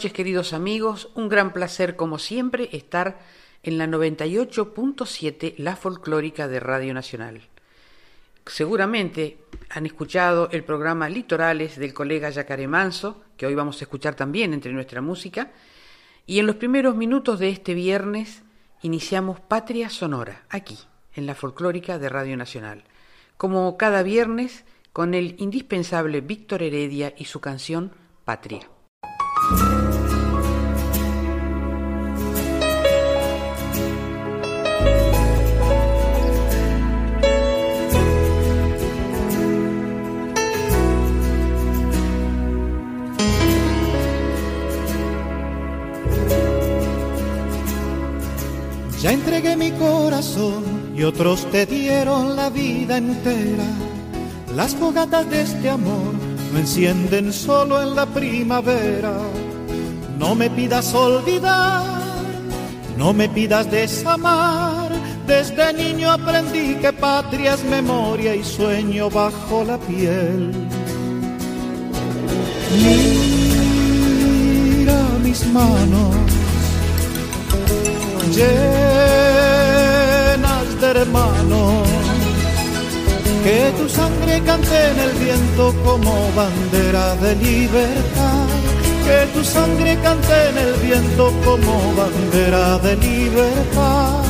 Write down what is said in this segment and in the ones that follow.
Noches queridos amigos, un gran placer como siempre estar en la 98.7 La Folclórica de Radio Nacional. Seguramente han escuchado el programa Litorales del colega Yacare Manso, que hoy vamos a escuchar también entre nuestra música, y en los primeros minutos de este viernes iniciamos Patria Sonora, aquí, en la Folclórica de Radio Nacional, como cada viernes con el indispensable Víctor Heredia y su canción Patria. Entregué mi corazón y otros te dieron la vida entera. Las fogatas de este amor no encienden solo en la primavera. No me pidas olvidar, no me pidas desamar. Desde niño aprendí que patria es memoria y sueño bajo la piel. Mira mis manos llenas de hermanos que tu sangre cante en el viento como bandera de libertad. Que tu sangre cante en el viento como bandera de libertad.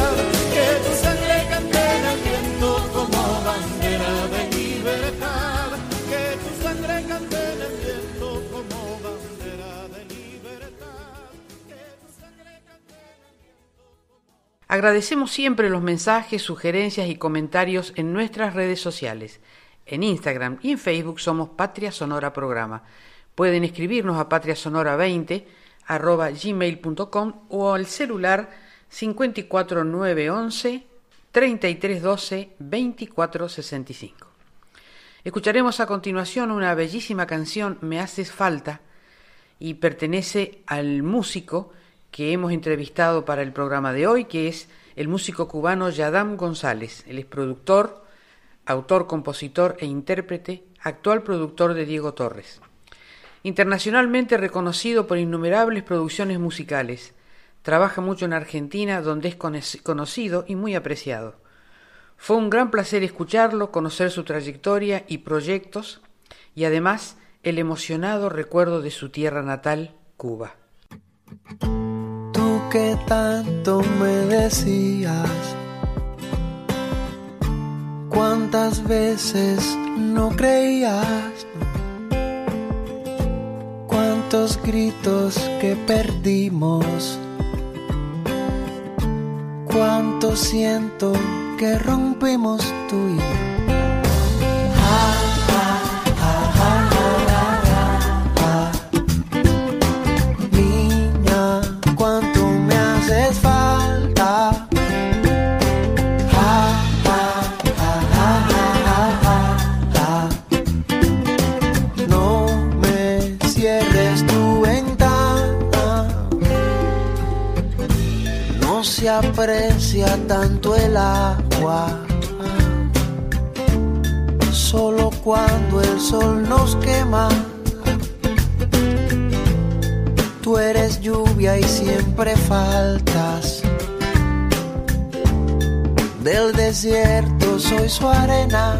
Agradecemos siempre los mensajes, sugerencias y comentarios en nuestras redes sociales. En Instagram y en Facebook somos Patria Sonora Programa. Pueden escribirnos a patriasonora20 arroba o al celular 54911 3312 2465. Escucharemos a continuación una bellísima canción, Me haces falta, y pertenece al músico que hemos entrevistado para el programa de hoy, que es el músico cubano Yadam González. Él es productor, autor, compositor e intérprete, actual productor de Diego Torres. Internacionalmente reconocido por innumerables producciones musicales, trabaja mucho en Argentina, donde es conocido y muy apreciado. Fue un gran placer escucharlo, conocer su trayectoria y proyectos, y además el emocionado recuerdo de su tierra natal, Cuba. Que tanto me decías, cuántas veces no creías, cuántos gritos que perdimos, cuánto siento que rompimos tú y yo. Aprecia tanto el agua. Solo cuando el sol nos quema. Tú eres lluvia y siempre faltas. Del desierto soy su arena.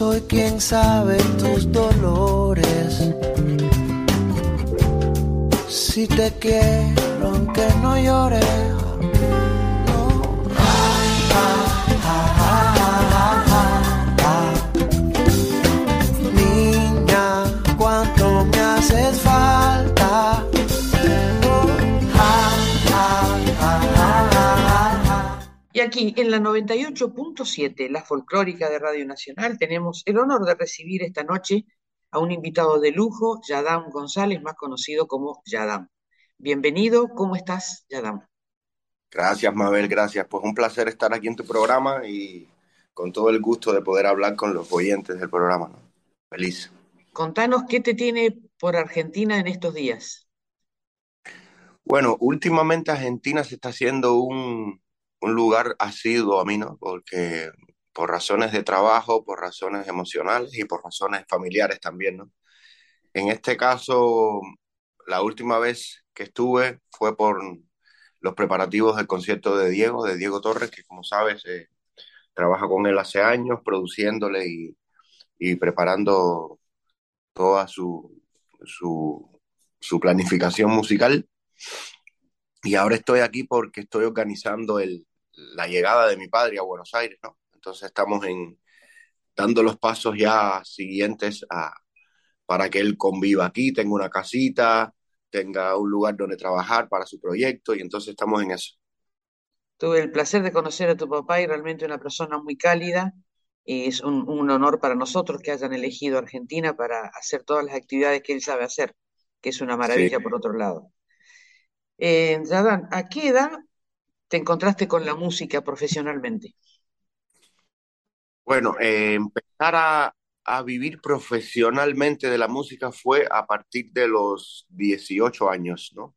Soy quien sabe tus dolores. Si te quiero aunque no llores Y aquí en la 98.7, la folclórica de Radio Nacional, tenemos el honor de recibir esta noche a un invitado de lujo, Yadam González, más conocido como Yadam. Bienvenido, ¿cómo estás, Yadam? Gracias, Mabel, gracias. Pues un placer estar aquí en tu programa y con todo el gusto de poder hablar con los oyentes del programa. Feliz. Contanos qué te tiene por Argentina en estos días. Bueno, últimamente Argentina se está haciendo un, un lugar asiduo a mí, ¿no? Porque por razones de trabajo, por razones emocionales y por razones familiares también, ¿no? En este caso, la última vez que estuve fue por los preparativos del concierto de Diego, de Diego Torres, que como sabes, eh, trabaja con él hace años, produciéndole y, y preparando toda su, su, su planificación musical. Y ahora estoy aquí porque estoy organizando el, la llegada de mi padre a Buenos Aires, ¿no? Entonces estamos en, dando los pasos ya siguientes a, para que él conviva aquí, tenga una casita, tenga un lugar donde trabajar para su proyecto y entonces estamos en eso. Tuve el placer de conocer a tu papá y realmente una persona muy cálida. Es un, honor para nosotros que hayan elegido Argentina para hacer todas las actividades que él sabe hacer, que es una maravilla por otro lado. Eh, ¿a qué edad te encontraste con la música profesionalmente? Bueno, eh, empezar a, vivir profesionalmente de la música fue a partir de los 18 años, ¿no?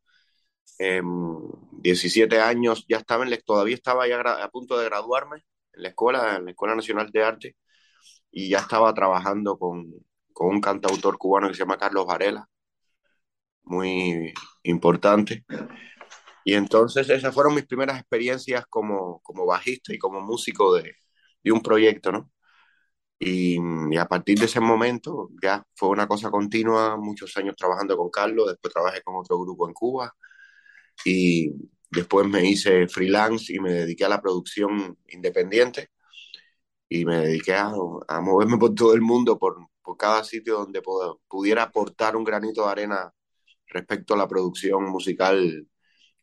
17 em, años, ya estaba en la, todavía estaba ya a punto de graduarme en la escuela, en la Escuela Nacional de Arte, y ya estaba trabajando con, con un cantautor cubano que se llama Carlos Varela, muy importante. Y entonces esas fueron mis primeras experiencias como, como bajista y como músico de, de un proyecto, ¿no? Y, y, a partir de ese momento ya fue una cosa continua, muchos años trabajando con Carlos, después trabajé con otro grupo en Cuba y después me hice freelance y me dediqué a la producción independiente y me dediqué a, a moverme por todo el mundo, por, por cada sitio donde pudiera aportar un granito de arena respecto a la producción musical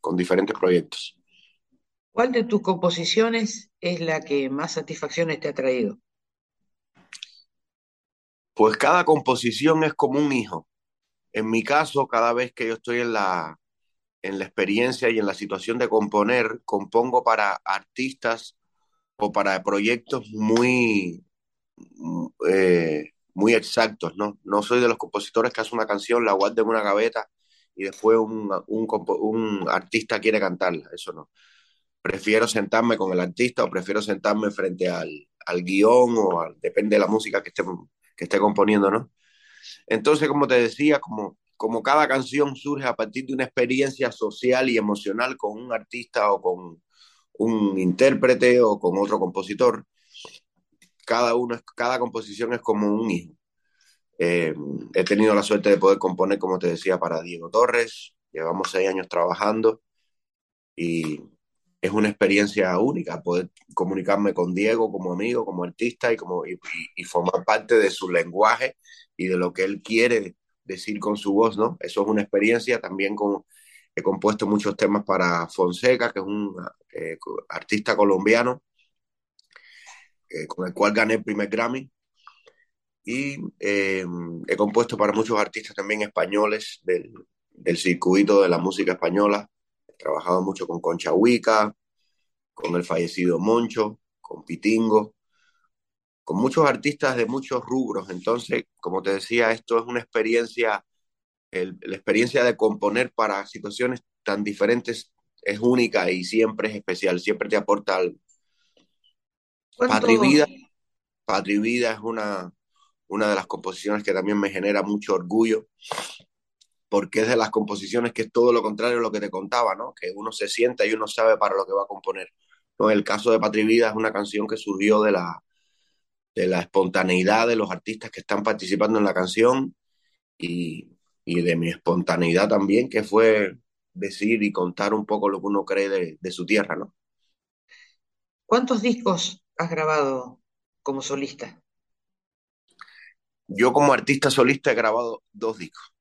con diferentes proyectos. ¿Cuál de tus composiciones es la que más satisfacciones te ha traído? Pues cada composición es como un hijo. En mi caso, cada vez que yo estoy en la, en la experiencia y en la situación de componer, compongo para artistas o para proyectos muy, eh, muy exactos, ¿no? No soy de los compositores que hacen una canción, la guarda en una gaveta y después un, un, artista quiere cantarla, eso no. Prefiero sentarme con el artista o prefiero sentarme frente al, al guion o depende de la música que esté, que esté componiendo, ¿no? Entonces, como te decía, como, como cada canción surge a partir de una experiencia social y emocional con un artista o con un intérprete o con otro compositor, cada, uno, cada composición es como un hijo. Eh, he tenido la suerte de poder componer, como te decía, para Diego Torres. Llevamos seis años trabajando y es una experiencia única poder comunicarme con Diego como amigo, como artista y, como, y, formar parte de su lenguaje y de lo que él quiere decir con su voz, ¿no? Eso es una experiencia. También con, he compuesto muchos temas para Fonseca, que es un eh, artista colombiano eh, con el cual gané el primer Grammy. Y eh, he compuesto para muchos artistas también españoles del, del, circuito de la música española. He trabajado mucho con Concha Huica, con el fallecido Moncho, con Pitingo, con muchos artistas de muchos rubros. Entonces, como te decía, esto es una experiencia, el, la experiencia de componer para situaciones tan diferentes es única y siempre es especial, siempre te aporta algo. Patria Vida, Patria Vida es una, una de las composiciones que también me genera mucho orgullo, porque es de las composiciones que es todo lo contrario a lo que te contaba, ¿no? Que uno se sienta y uno sabe para lo que va a componer. ¿no? El caso de Patria Vida es una canción que surgió de la, de la espontaneidad de los artistas que están participando en la canción y, y de mi espontaneidad también, que fue decir y contar un poco lo que uno cree de, de su tierra, ¿no? ¿Cuántos discos has grabado como solista? Yo como artista solista he grabado dos discos.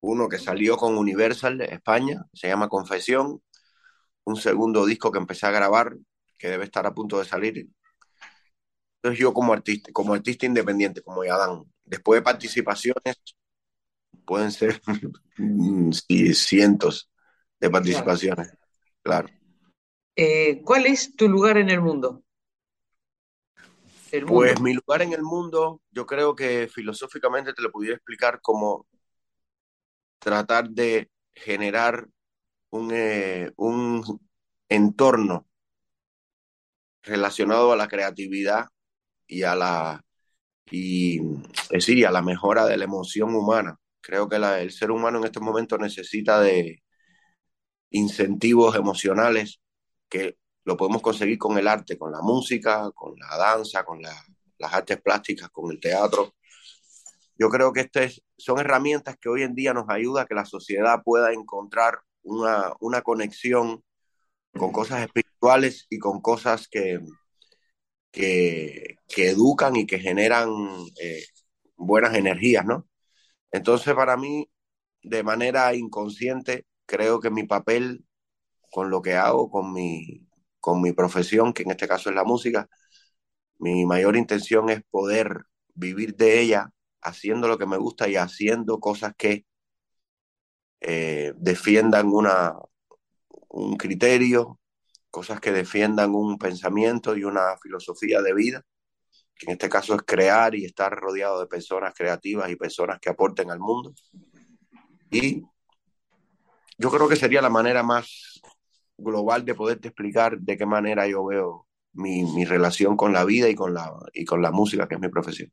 Uno que salió con Universal de España, se llama Confesión. Un segundo disco que empecé a grabar, que debe estar a punto de salir. Entonces yo como artista, como artista independiente, como Yadán, después de participaciones, pueden ser cientos de participaciones, claro. Eh, ¿Cuál es tu lugar en el mundo? Pues mi lugar en el mundo, yo creo que filosóficamente te lo pudiera explicar como tratar de generar un, eh, un entorno relacionado a la creatividad y a la y es la mejora de la emoción humana. Creo que el ser humano en estos momentos necesita de incentivos emocionales que lo podemos conseguir con el arte, con la música, con la danza, con la, las artes plásticas, con el teatro. Yo creo que estas son herramientas que hoy en día nos ayuda a que la sociedad pueda encontrar una, una conexión con cosas espirituales y con cosas que, que, que educan y que generan eh, buenas energías, ¿no? Entonces, para mí, de manera inconsciente, creo que mi papel con lo que hago, con mi, con mi profesión, que en este caso es la música, mi mayor intención es poder vivir de ella haciendo lo que me gusta y haciendo cosas que eh, defiendan una, un criterio, cosas que defiendan un pensamiento y una filosofía de vida, que en este caso es crear y estar rodeado de personas creativas y personas que aporten al mundo. Y yo creo que sería la manera más global de poderte explicar de qué manera yo veo mi, mi relación con la vida y con la, y con la música, que es mi profesión.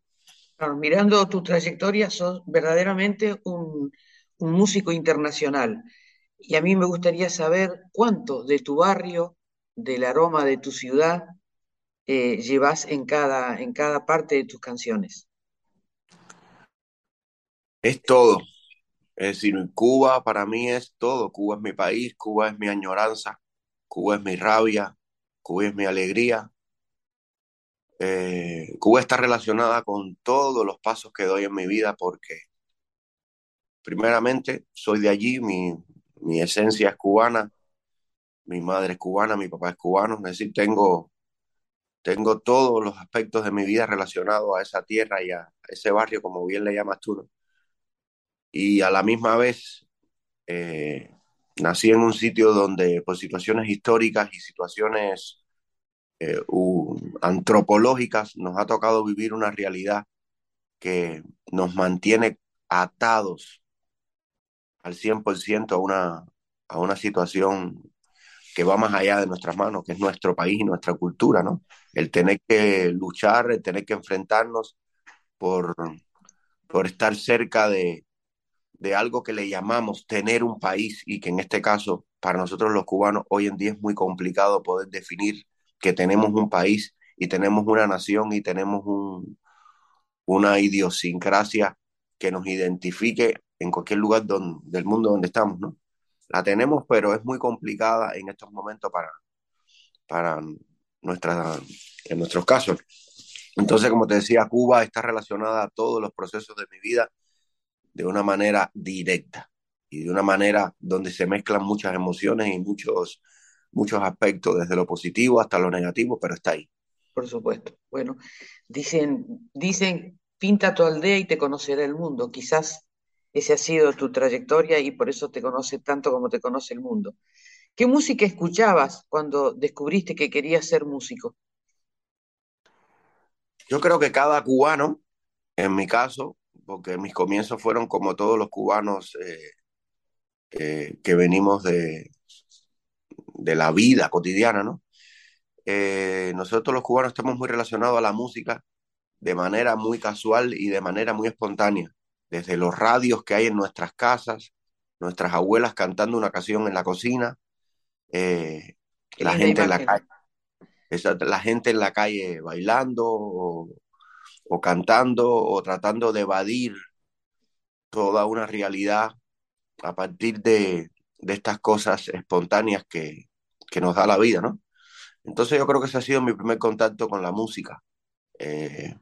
Claro, mirando tu trayectoria, sos verdaderamente un, un músico internacional. Y a mí me gustaría saber cuánto de tu barrio, del aroma de tu ciudad, eh, llevas en cada, en cada parte de tus canciones? Es todo. Es decir, Cuba para mí es todo. Cuba es mi país, Cuba es mi añoranza, Cuba es mi rabia, Cuba es mi alegría. Eh, Cuba está relacionada con todos los pasos que doy en mi vida porque, primeramente, soy de allí, mi, mi esencia es cubana, mi madre es cubana, mi papá es cubano, es decir, tengo, tengo todos los aspectos de mi vida relacionados a esa tierra y a ese barrio, como bien le llamas tú. Y a la misma vez, eh, nací en un sitio donde por situaciones históricas y situaciones eh, antropológicas nos ha tocado vivir una realidad que nos mantiene atados al 100% a una, a una situación que va más allá de nuestras manos, que es nuestro país y nuestra cultura, ¿no? El tener que luchar, el tener que enfrentarnos por, por estar cerca de, de algo que le llamamos tener un país y que en este caso para nosotros los cubanos hoy en día es muy complicado poder definir que tenemos un país y tenemos una nación y tenemos un, una idiosincrasia que nos identifique en cualquier lugar del mundo donde estamos, ¿no? La tenemos, pero es muy complicada en estos momentos para, para nuestra, en nuestros casos. Entonces, como te decía, Cuba está relacionada a todos los procesos de mi vida de una manera directa y de una manera donde se mezclan muchas emociones y muchos, muchos aspectos, desde lo positivo hasta lo negativo, pero está ahí. Por supuesto. Bueno, dicen, dicen, pinta tu aldea y te conocerá el mundo. Quizás esa ha sido tu trayectoria y por eso te conoce tanto como te conoce el mundo. ¿Qué música escuchabas cuando descubriste que querías ser músico? Yo creo que cada cubano, en mi caso, porque mis comienzos fueron como todos los cubanos eh, eh, que venimos de, de la vida cotidiana, ¿no? Eh, nosotros los cubanos estamos muy relacionados a la música de manera muy casual y de manera muy espontánea, desde los radios que hay en nuestras casas, nuestras abuelas cantando una canción en la cocina, la gente en la calle, la gente en la calle bailando o, o cantando o tratando de evadir toda una realidad a partir de, estas cosas espontáneas que, nos da la vida, ¿no? Entonces yo creo que ese ha sido mi primer contacto con la música, eh,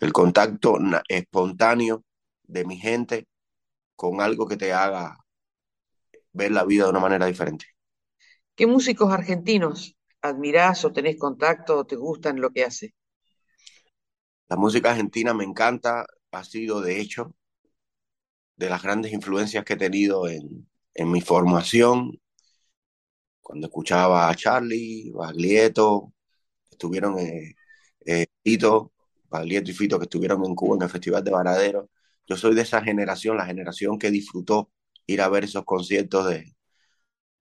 el contacto espontáneo de mi gente con algo que te haga ver la vida de una manera diferente. ¿Qué músicos argentinos admirás o tenés contacto o te gustan lo que hace? La música argentina me encanta, ha sido de hecho de las grandes influencias que he tenido en, mi formación. Cuando escuchaba a Charlie, Baglietto, estuvieron eh, eh, y Fito que estuvieron en Cuba en el Festival de Varadero. Yo soy de esa generación, la generación que disfrutó ir a ver esos conciertos de,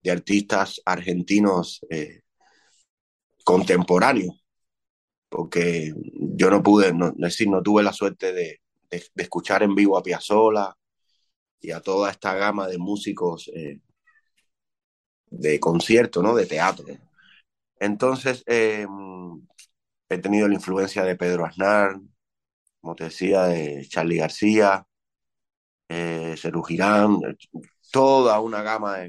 artistas argentinos eh, contemporáneos porque yo no pude, no, decir, no tuve la suerte de, escuchar en vivo a Piazzolla y a toda esta gama de músicos eh, de concierto, ¿no? De teatro. Entonces, em, he tenido la influencia de Pedro Aznar, como te decía, de Charlie García, eh, Girán, toda una gama de...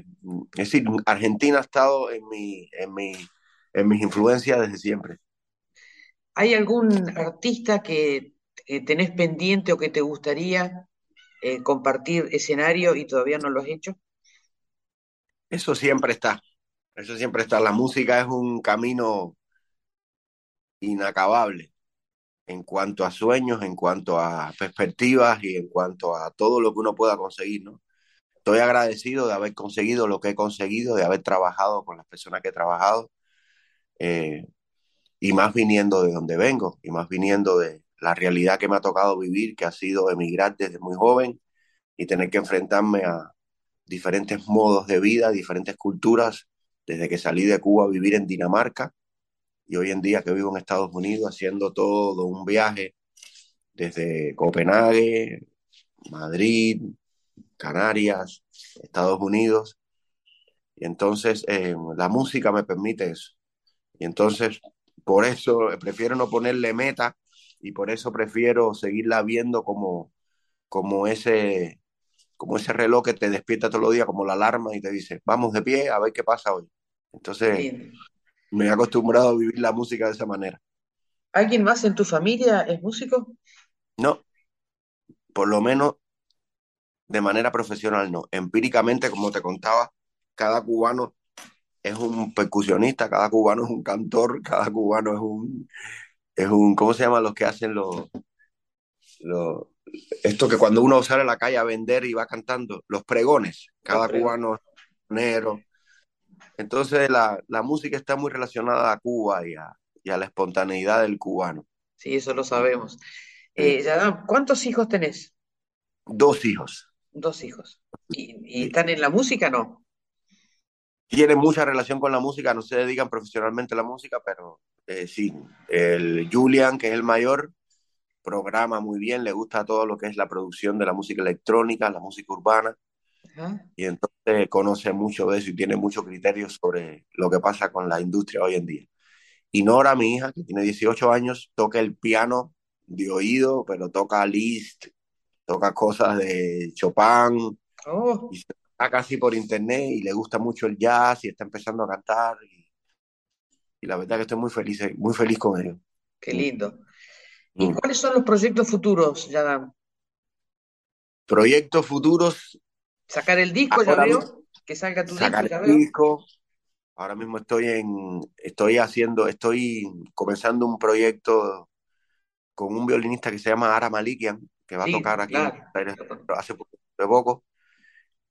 Es decir, Argentina ha estado en, mi, en, mi, en mis influencias desde siempre. ¿Hay algún artista que tenés pendiente o que te gustaría eh, compartir escenario y todavía no lo has hecho? Eso siempre está, eso siempre está. La música es un camino inacabable en cuanto a sueños, en cuanto a perspectivas y en cuanto a todo lo que uno pueda conseguir, ¿no? Estoy agradecido de haber conseguido lo que he conseguido, de haber trabajado con las personas que he trabajado. Eh, y más viniendo de donde vengo, y más viniendo de la realidad que me ha tocado vivir, que ha sido emigrar desde muy joven y tener que enfrentarme a diferentes modos de vida, diferentes culturas, desde que salí de Cuba a vivir en Dinamarca y hoy en día que vivo en Estados Unidos haciendo todo un viaje desde Copenhague, Madrid, Canarias, Estados Unidos. Y entonces eh, la música me permite eso. Y entonces por eso prefiero no ponerle meta y por eso prefiero seguirla viendo como, como ese, como ese reloj que te despierta todos los días, como la alarma y te dice, vamos de pie a ver qué pasa hoy. Entonces, me he acostumbrado a vivir la música de esa manera. ¿Alguien más en tu familia es músico? No, por lo menos de manera profesional no. Empíricamente, como te contaba, cada cubano es un percusionista, cada cubano es un cantor, cada cubano es un, es un, ¿cómo se llama los que hacen los, los, esto que cuando uno sale a la calle a vender y va cantando, los pregones, cada cubano es negro. Entonces la, la, música está muy relacionada a Cuba y a, y a, la espontaneidad del cubano. Sí, eso lo sabemos. Eh, ¿Cuántos hijos tenés? Dos hijos. Dos hijos. ¿Y, están en la música no? Tienen mucha relación con la música, no se dedican profesionalmente a la música, pero eh, sí. El Julian, que es el mayor, programa muy bien, le gusta todo lo que es la producción de la música electrónica, la música urbana. Y entonces conoce mucho de eso y tiene mucho criterio sobre lo que pasa con la industria hoy en día. Y Nora, mi hija, que tiene 18 años, toca el piano de oído, pero toca Liszt, toca cosas de Chopin, oh. y se está casi por internet y le gusta mucho el jazz y está empezando a cantar. Y, la verdad que estoy muy feliz, muy feliz con ello. Qué lindo. ¿Y mm. cuáles son los proyectos futuros, Yadam? Proyectos futuros. Sacar el disco, ya veo. Que salga tu sacar disco, el disco. Ahora mismo estoy en, estoy haciendo, estoy comenzando un proyecto con un violinista que se llama Ara Malikian, que va a tocar aquí hace poco,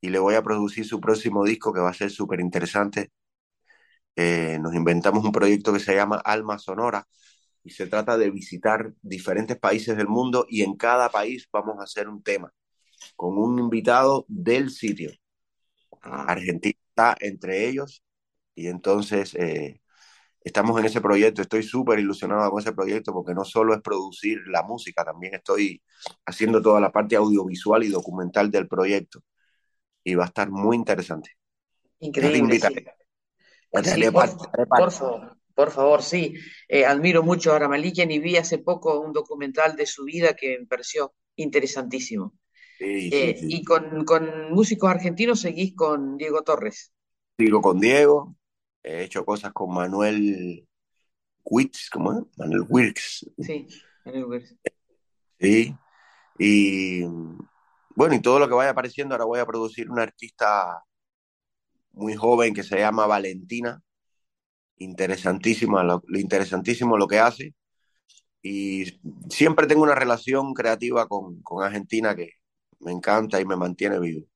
y le voy a producir su próximo disco que va a ser súper interesante. Eh, nos inventamos un proyecto que se llama Alma Sonora y se trata de visitar diferentes países del mundo y en cada país vamos a hacer un tema con un invitado del sitio. Ah. Argentina está entre ellos y entonces eh, estamos en ese proyecto, estoy súper ilusionado con ese proyecto porque no solo es producir la música, también estoy haciendo toda la parte audiovisual y documental del proyecto y va a estar muy interesante. Increíble. por, favor, por favor, sí. Eh, admiro mucho a Ramalikian y vi hace poco un documental de su vida que me pareció interesantísimo. Eh, y con, con músicos argentinos seguís con Diego Torres. Sigo con Diego, he hecho cosas con Manuel Witz, ¿cómo es? Manuel Wirks. Sí, Manuel Wirks. Sí, y bueno, y todo lo que vaya apareciendo, ahora voy a producir una artista muy joven que se llama Valentina, interesantísima, lo, interesantísimo lo que hace, y siempre tengo una relación creativa con, con Argentina que me encanta y me mantiene vivo.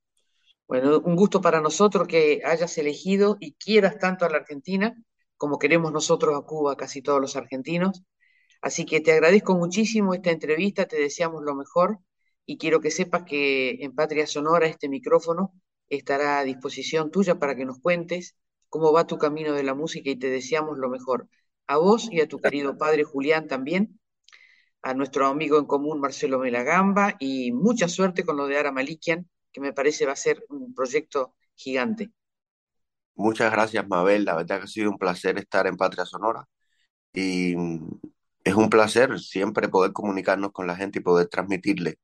Bueno, un gusto para nosotros que hayas elegido y quieras tanto a la Argentina como queremos nosotros a Cuba, casi todos los argentinos. Así que te agradezco muchísimo esta entrevista, te deseamos lo mejor y quiero que sepas que en Patria Sonora este micrófono estará a disposición tuya para que nos cuentes cómo va tu camino de la música y te deseamos lo mejor. A vos y a tu querido padre Julián también, a nuestro amigo en común Marcelo Melagamba y mucha suerte con lo de Ara Malikian que me parece va a ser un proyecto gigante. Muchas gracias, Mabel. La verdad que ha sido un placer estar en Patria Sonora y es un placer siempre poder comunicarnos con la gente y poder transmitirle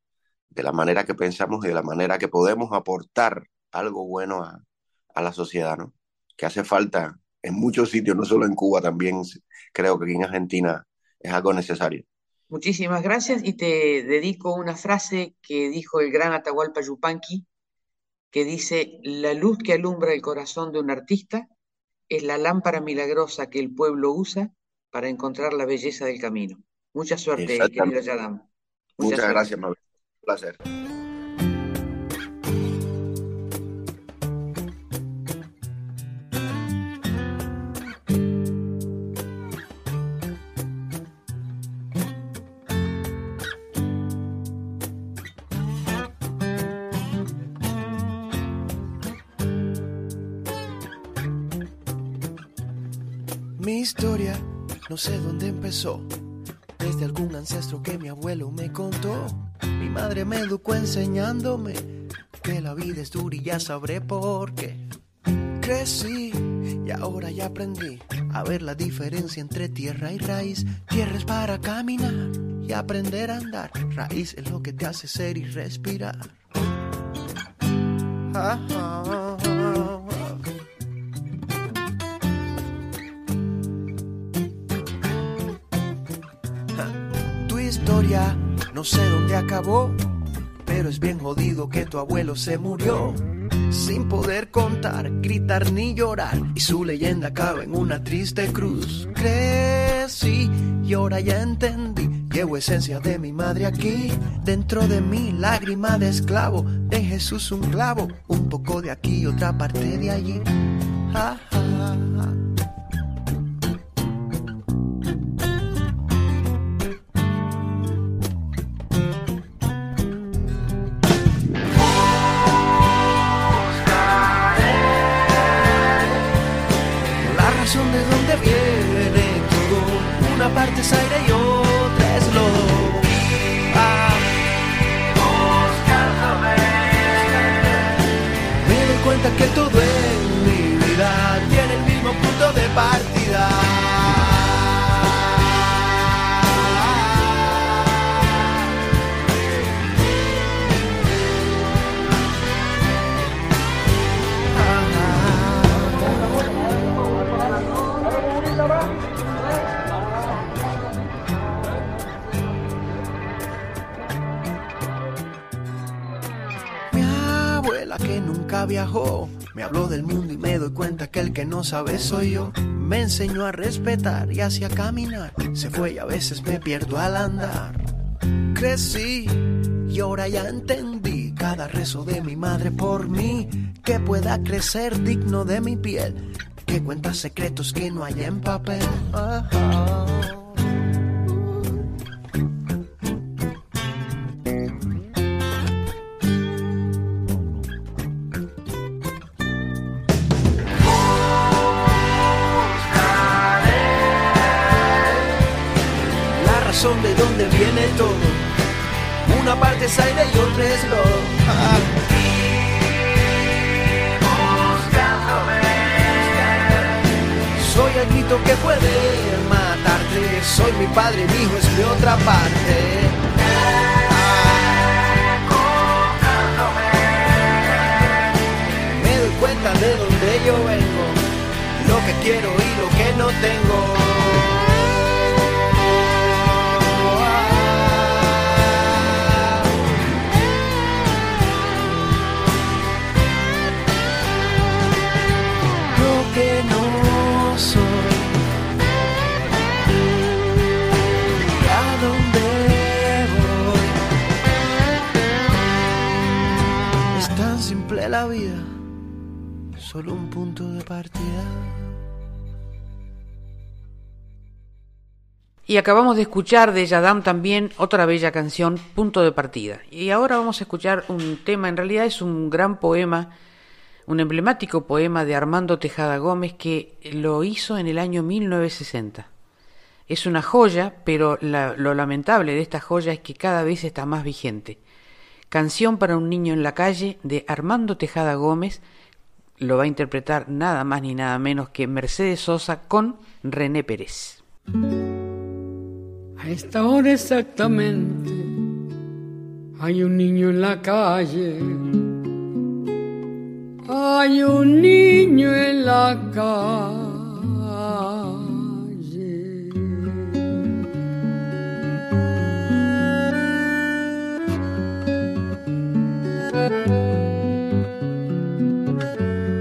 de la manera que pensamos y de la manera que podemos aportar algo bueno a, a la sociedad, ¿no? Que hace falta en muchos sitios, no solo en Cuba, también creo que aquí en Argentina es algo necesario. Muchísimas gracias y te dedico una frase que dijo el gran Atahualpa Yupanqui, que dice, la luz que alumbra el corazón de un artista es la lámpara milagrosa que el pueblo usa para encontrar la belleza del camino. Mucha suerte, querido Yadam. Muchas gracias, Mabel. Placer. historia no sé dónde empezó. Desde algún ancestro que mi abuelo me contó. Mi madre me educó enseñándome que la vida es dura y ya sabré por qué. Crecí y ahora ya aprendí a ver la diferencia entre tierra y raíz. Tierra es para caminar y aprender a andar. Raíz es lo que te hace ser y respirar. No sé dónde acabó, pero es bien jodido que tu abuelo se murió sin poder contar, gritar ni llorar. Y su leyenda acaba en una triste cruz. Crecí y ahora ya entendí. Llevo esencia de mi madre aquí, dentro de mí, lágrima de esclavo. En Jesús un clavo, un poco de aquí, otra parte de allí. No sabe soy yo. Me enseñó a respetar y así a caminar. Se fue y a veces me pierdo al andar. Crecí y ahora ya entendí cada rezo de mi madre por mí. Que pueda crecer digno de mi piel. Que cuenta secretos que no hay en papel. Que puede matarte. Soy mi padre, mi hijo es mi otra parte. Me doy cuenta de donde yo vengo, lo que quiero y lo que no tengo. Solo un punto de partida. Y acabamos de escuchar de Yadam también otra bella canción, Punto de Partida. Y ahora vamos a escuchar un tema, en realidad es un gran poema, un emblemático poema de Armando Tejada Gómez que lo hizo en el año 1960. Es una joya, pero lo lamentable de esta joya es que cada vez está más vigente. Canción para un niño en la calle de Armando Tejada Gómez. Lo va a interpretar nada más ni nada menos que Mercedes Sosa con René Pérez. A esta hora exactamente hay un niño en la calle. Hay un niño en la calle.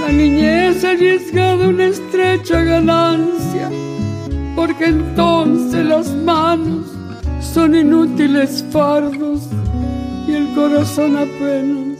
la niñez arriesgada una estrecha ganancia, porque entonces las manos son inútiles fardos y el corazón apenas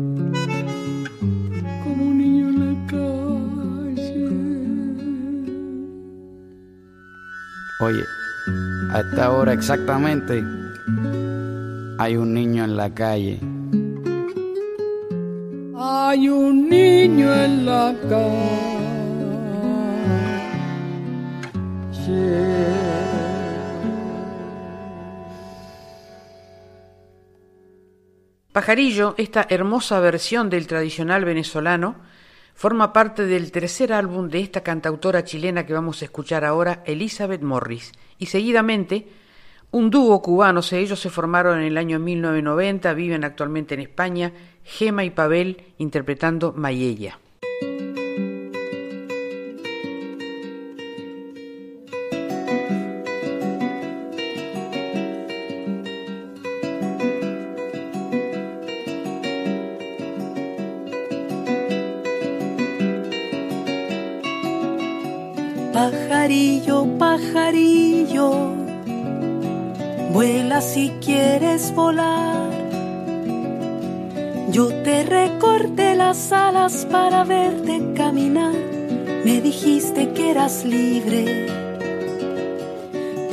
Oye, a esta hora exactamente hay un niño en la calle. Hay un niño en la calle. Pajarillo, esta hermosa versión del tradicional venezolano, forma parte del tercer álbum de esta cantautora chilena que vamos a escuchar ahora, Elizabeth Morris, y seguidamente un dúo cubano, ellos se formaron en el año 1990, viven actualmente en España, Gema y Pavel interpretando Mayella. Pajarillo, pajarillo Vuela si quieres volar. Yo te recorté las alas para verte caminar. Me dijiste que eras libre,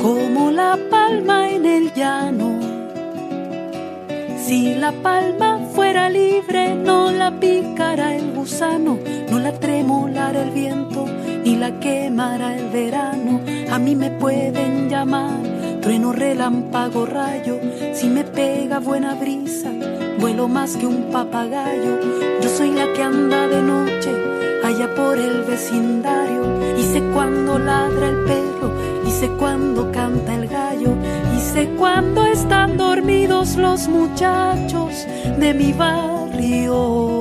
como la palma en el llano. Si la palma fuera libre, no la picara el gusano, no la tremolara el viento, ni la quemara el verano. A mí me pueden llamar trueno, relámpago, rayo, si me pega buena brisa, vuelo más que un papagayo. Yo soy la que anda de noche allá por el vecindario y sé cuándo ladra el perro y sé cuándo canta el gallo y sé cuándo están dormidos los muchachos de mi barrio.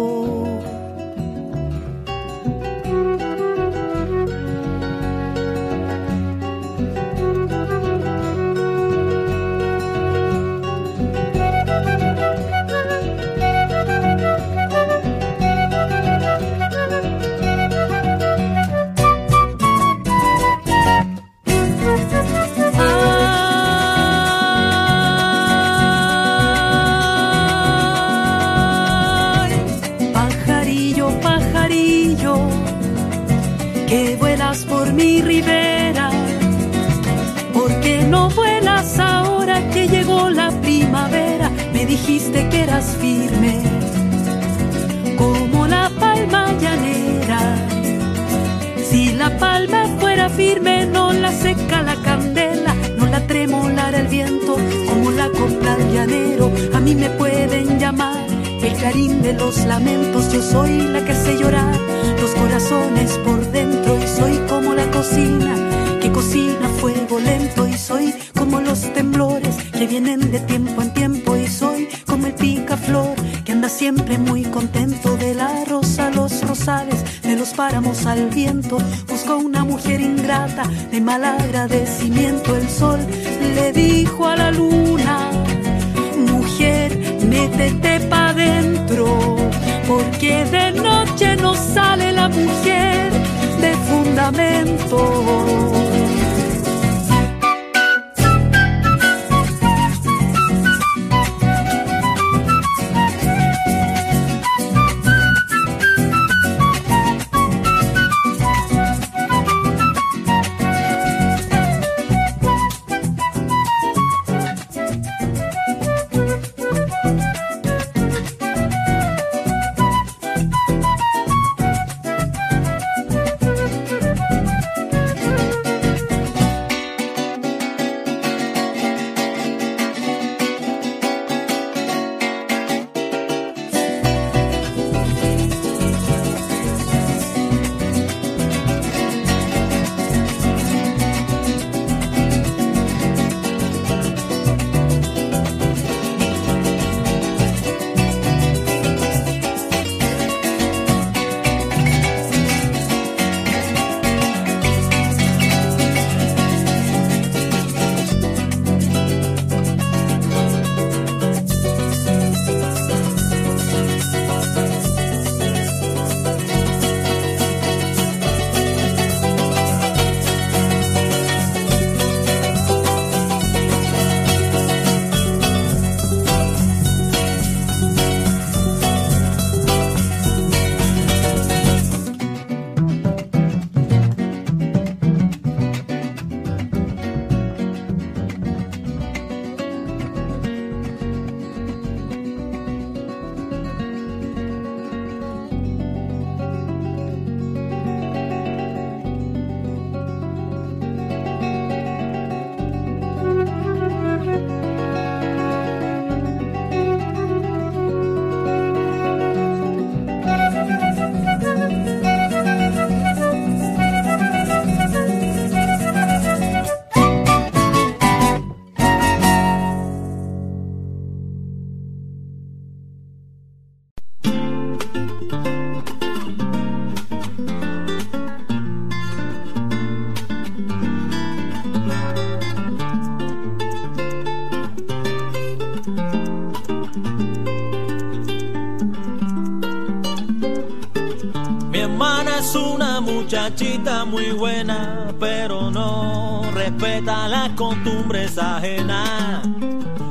Muchachita muy buena, pero no respeta las costumbres ajenas.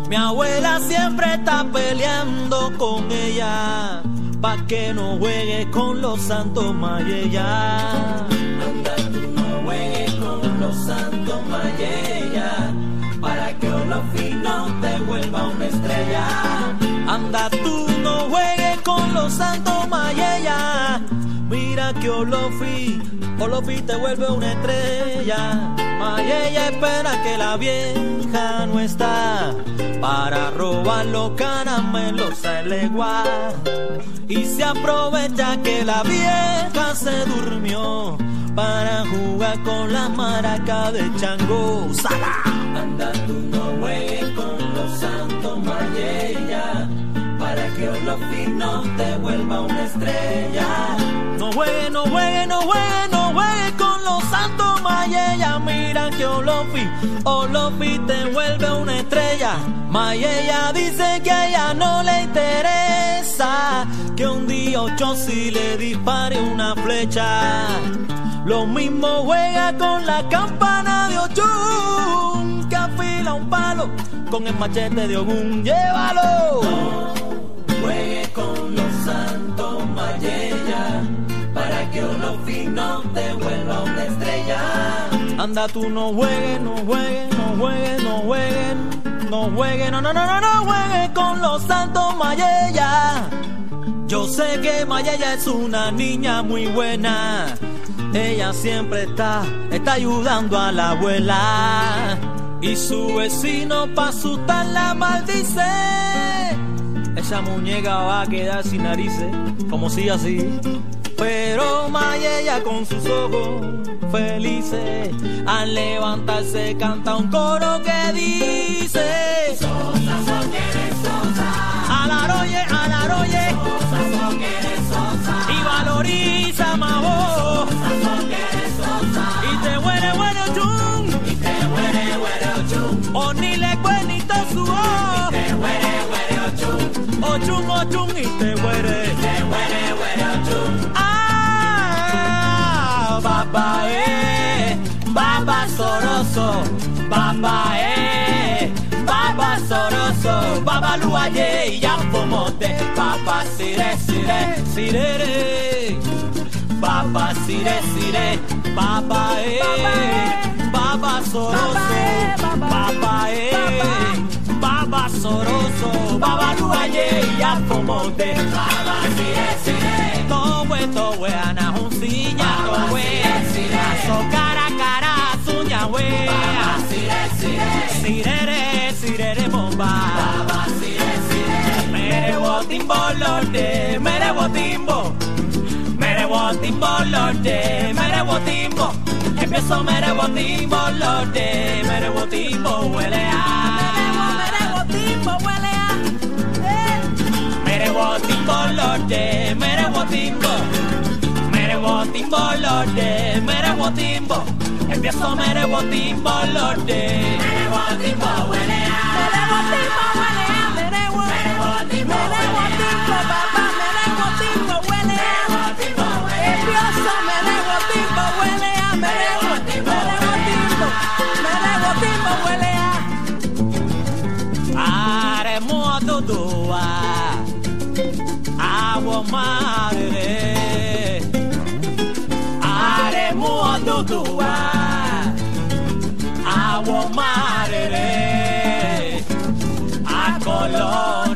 Mi abuela siempre está peleando con ella, pa' que no juegue con los santos mayella. Anda tú no juegues con los santos mayella, para que fino te vuelva una estrella. Anda Mira que Olofi, Olofi te vuelve una estrella. Ay, ella espera que la vieja no está para robar los caramelos a legua. Y se aprovecha que la vieja se durmió para jugar con la maraca de chango. ¡Sala! Anda tú no juegues con los santos mayella que Olofi no te vuelva una estrella. No juegue, no juegue, no juegue, no juegue con los santos Mayella. Mira que Olofi, Olofi te vuelve una estrella. Mayella dice que a ella no le interesa que un día ocho si le dispare una flecha. Lo mismo juega con la campana de Ochun que afila un palo con el machete de Ogún. ¡Llévalo! Juegue con los santos Mayella para que Olofi no te vuelva una estrella. Anda tú no juegues, no juegues, no juegues, no juegues. No juegue, no, no, no, no, no juegue con los santos Mayella. Yo sé que Mayella es una niña muy buena. Ella siempre está, está ayudando a la abuela. Y su vecino pa' la maldice. Esa muñeca va a quedar sin narices, como si así. Pero Mayella con sus ojos felices, al levantarse canta un coro que dice. siré, papa siré, siré, siré. Papa siré, siré, eh. papa eh. Papa soroso, papa eh. Papa eh. soroso, Papa luaye ya pomote. Papa siré, siré. Towe, towe, ana junciña, towe. Aso cara, cara, suña, we. Papa siré, siré. Sirere, sirere, bomba. Baba timbolonde, merevo timbo, merevo timbolonde, merevo timbo, empiezo merevo timbolonde, merevo timbo, huele a, merevo, merevo timbo, huele a, eh. merevo timbolonde, merevo timbo, merevo timbolonde, merevo timbo, empiezo merevo timbolonde, merevo timbo, huele a, merevo timbo, huele a. long.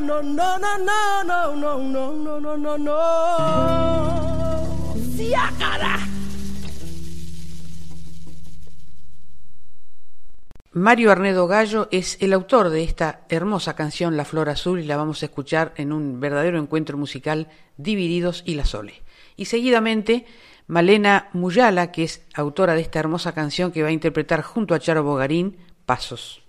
No, no, no, no, no, no, no, no, no, no, no. ¡Sí! Mario Arnedo Gallo es el autor de esta hermosa canción La Flor Azul y la vamos a escuchar en un verdadero encuentro musical Divididos y la Sole. Y seguidamente Malena Muyala, que es autora de esta hermosa canción que va a interpretar junto a Charo Bogarín, Pasos.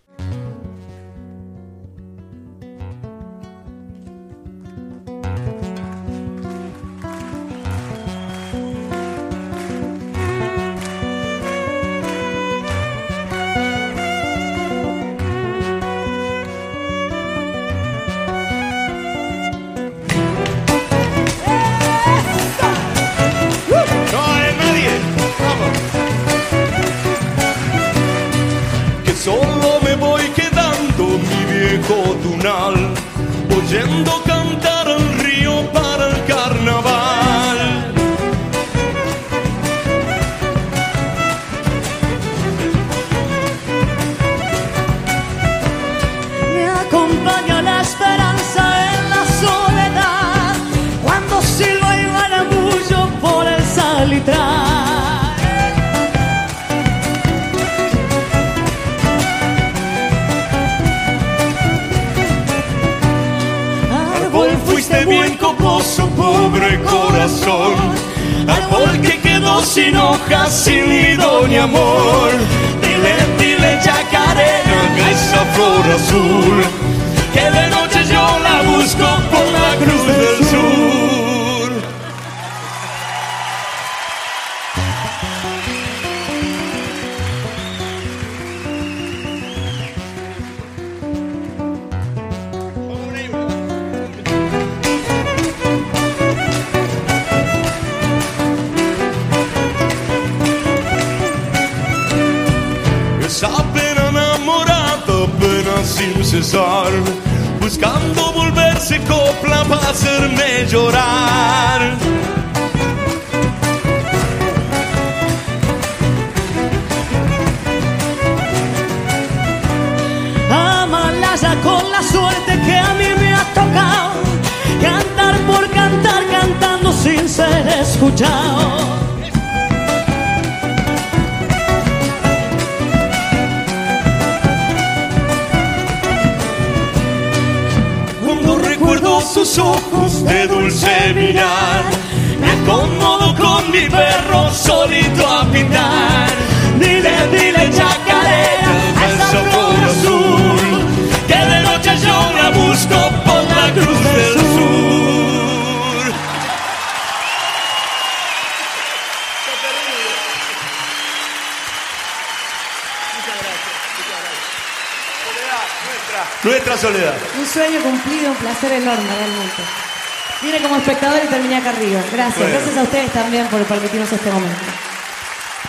también por permitirnos este momento.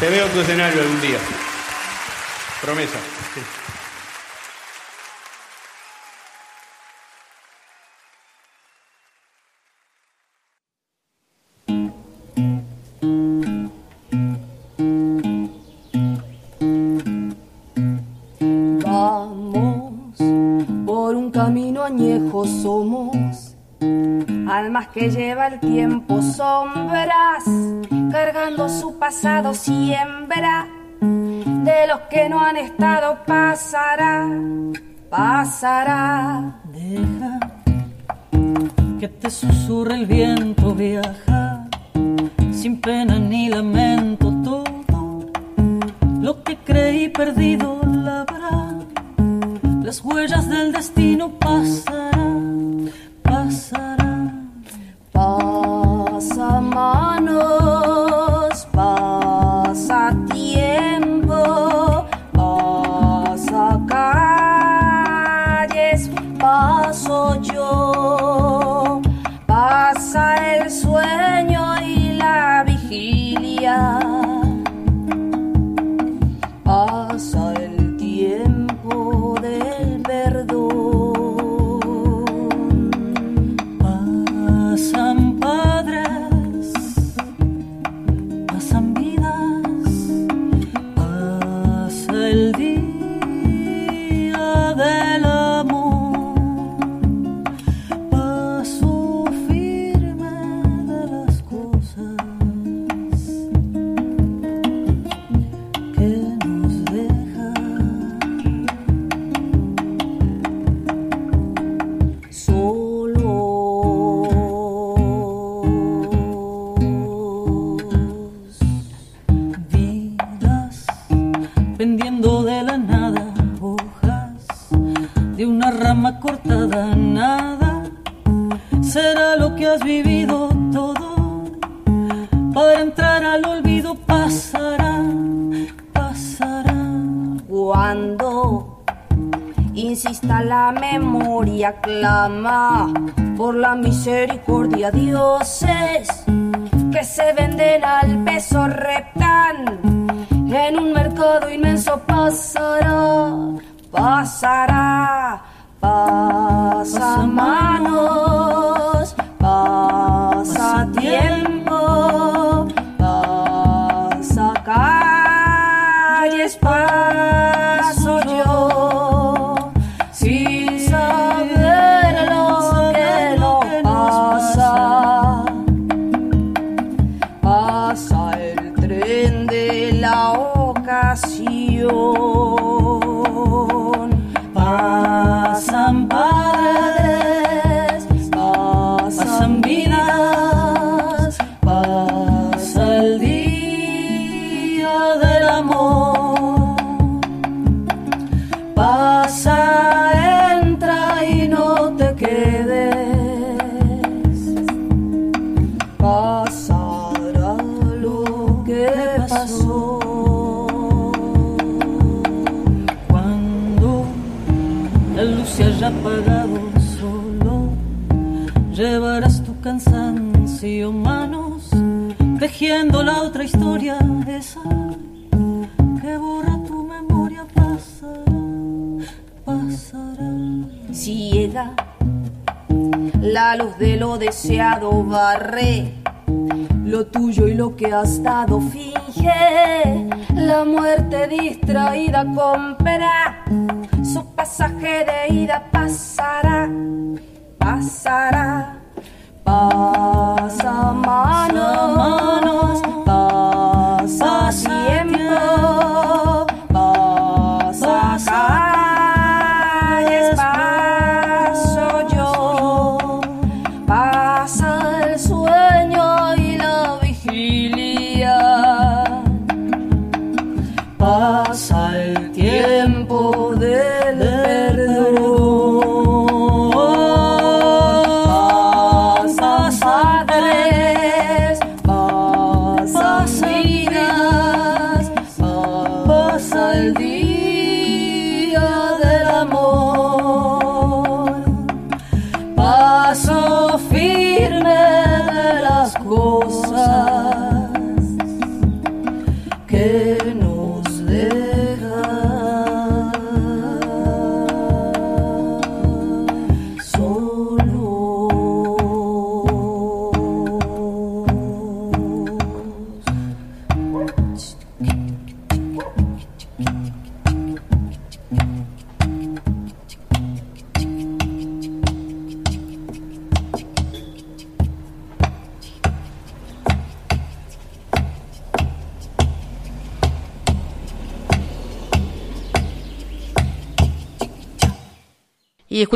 Te veo en tu escenario algún día. Promesa. Deja que te susurre el viento, viaja sin pena ni lamento todo. Lo que creí perdido labra, las huellas del destino pasarán, pasarán.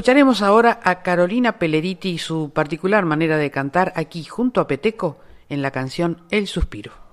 Escucharemos ahora a Carolina Peleriti y su particular manera de cantar aquí junto a Peteco en la canción El Suspiro.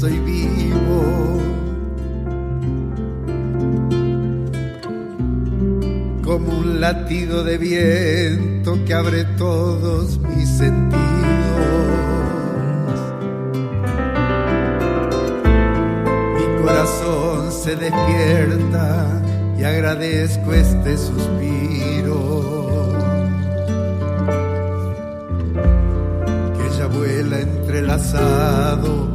estoy vivo. Como un latido de viento que abre todos mis sentidos. Mi corazón se despierta y agradezco este suspiro. que ya vuela entrelazado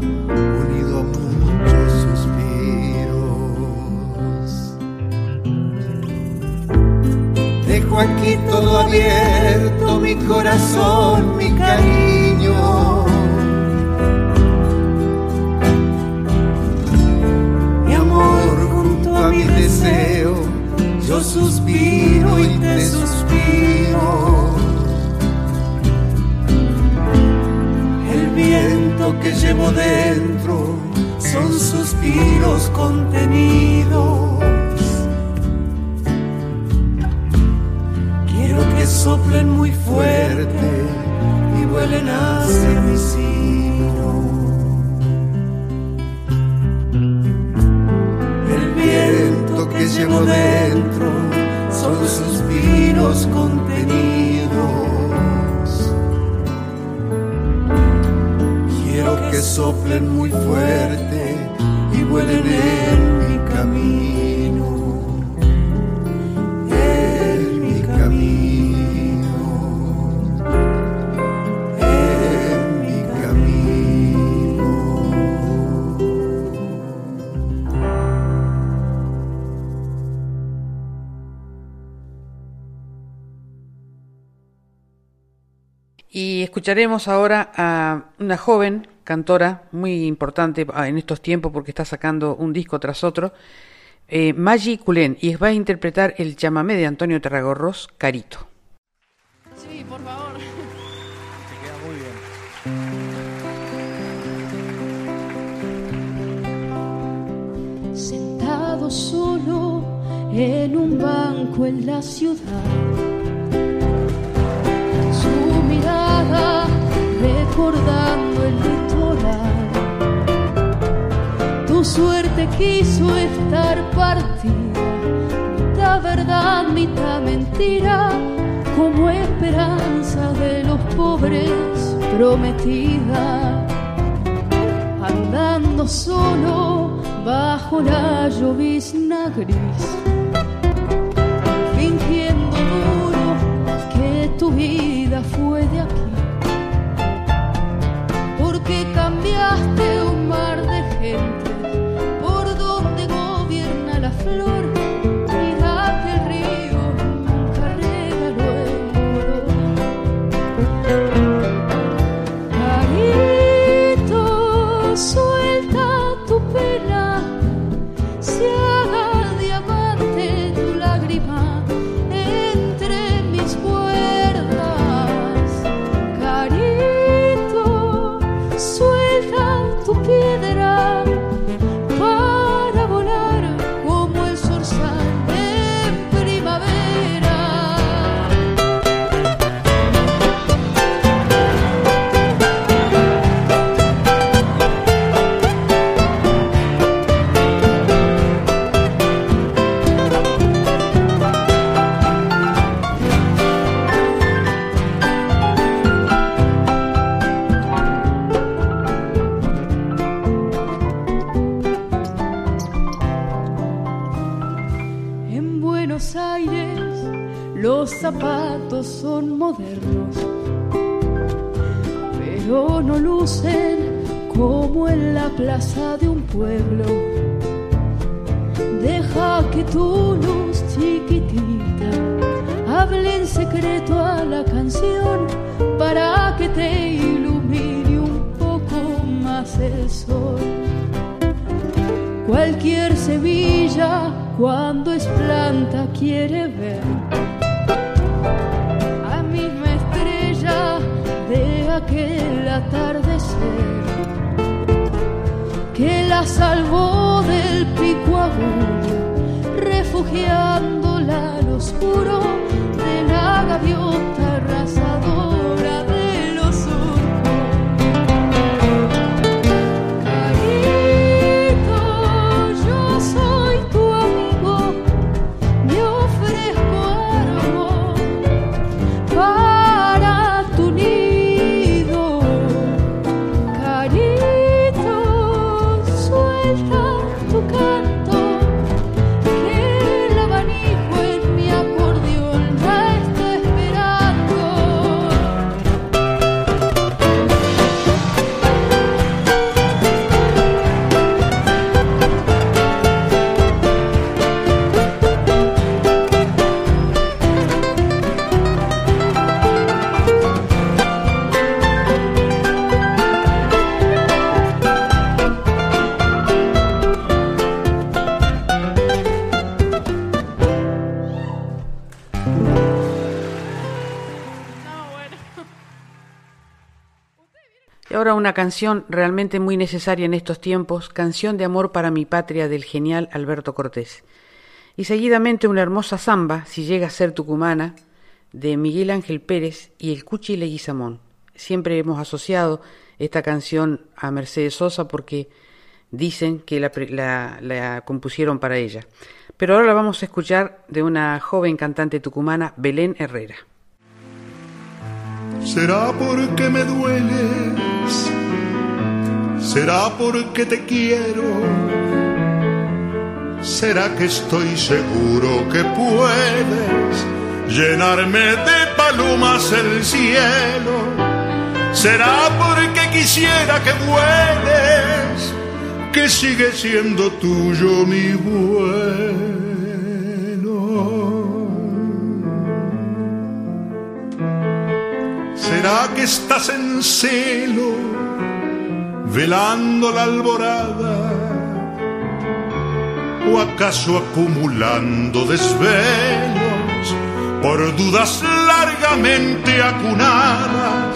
aquí todo abierto, mi corazón, mi cariño. Mi amor junto a mi deseo, yo suspiro y te suspiro. viento que llevo dentro son suspiros contenidos. Muy fuerte y vuelen hacia mi sino. El viento que llevo dentro son suspiros contenidos. que soplen muy fuerte y vuelen en mi camino, escucharemos ahora a una joven cantora muy importante ah, en estos tiempos porque está sacando un disco tras otro, eh, Maggi Culén, y va a interpretar el chamamé de Antonio Terragorros, Carito. Sí, por favor. Se queda muy bien. Sentado solo en un banco en la ciudad, recordando el tu suerte quiso estar partida, mitad verdad, mitad mentira, como esperanza de los pobres prometida. Andando solo bajo la llovizna gris, fingiendo duro que tu vida fue de aquí porque cambiaste un mar de gente por donde gobierna la flor. Una canción realmente muy necesaria en estos tiempos, Canción de Amor para mi Patria del genial Alberto Cortés. Y seguidamente una hermosa zamba, si llega a ser tucumana, de Miguel Ángel Pérez y el Cuchi Leguizamón. Siempre hemos asociado esta canción a Mercedes Sosa porque dicen que la, la compusieron para ella. Pero ahora la vamos a escuchar de una joven cantante tucumana, Belén Herrera. Será porque me dueles, será porque te quiero, será que estoy seguro que puedes llenarme de palomas el cielo, será porque quisiera que vueles, que sigue siendo tuyo mi vuelo. ¿Será que estás en celo, velando la alborada? ¿O acaso acumulando desvelos por dudas largamente acunadas?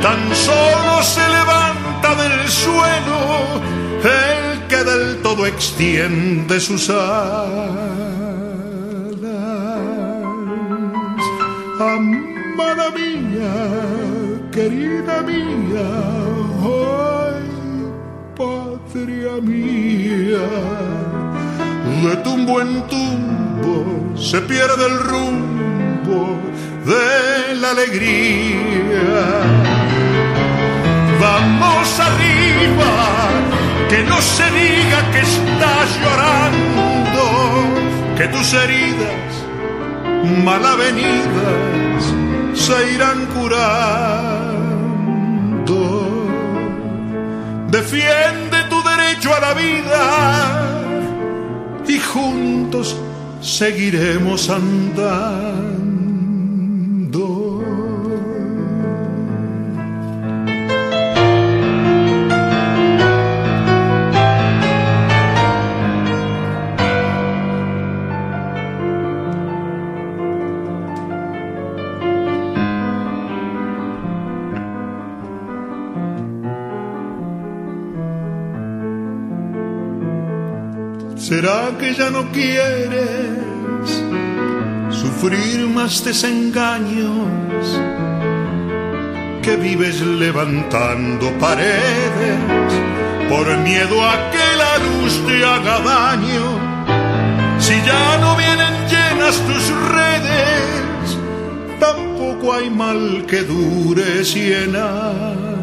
Tan solo se levanta del suelo el que del todo extiende sus alas. Amada mía, querida mía, ay, de tumbo en tumbo se pierde el rumbo de la alegría. Vamos arriba, que no se diga que estás llorando, que tus heridas mal avenidas se irán curando. Defiende a la vida y juntos seguiremos andando. ¿Será que ya no quieres sufrir más desengaños? Que vives levantando paredes por miedo a que la luz te haga daño. Si ya no vienen llenas tus redes, tampoco hay mal que dure cien años.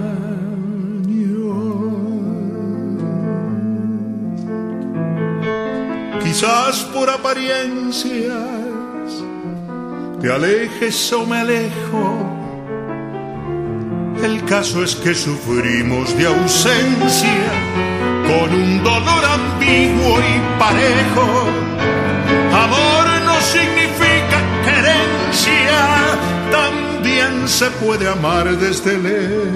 Por apariencias te alejes o me alejo. El caso es que sufrimos de ausencia con un dolor ambiguo y parejo. Amor no significa querencia, también se puede amar desde lejos.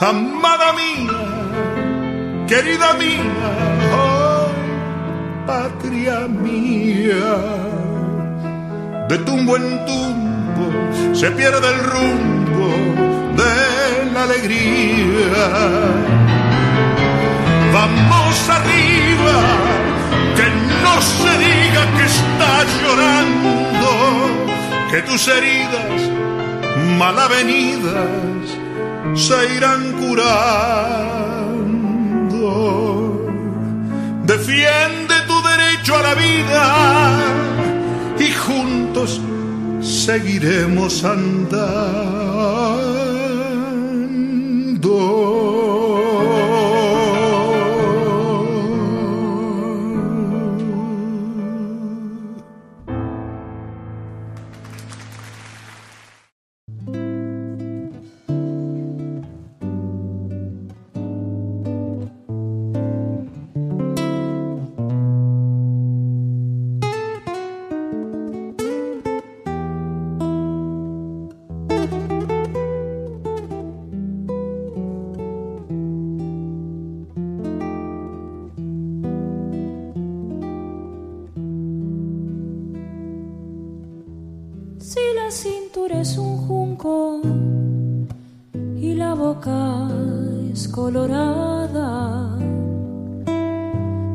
Amada mía, querida mía, oh, patria mía. De tumbo en tumbo se pierde el rumbo de la alegría. Vamos arriba, que no se diga que estás llorando, que tus heridas mal avenidas se irán Defiende tu derecho a la vida y juntos seguiremos andando. Si la cintura es un junco y la boca es colorada,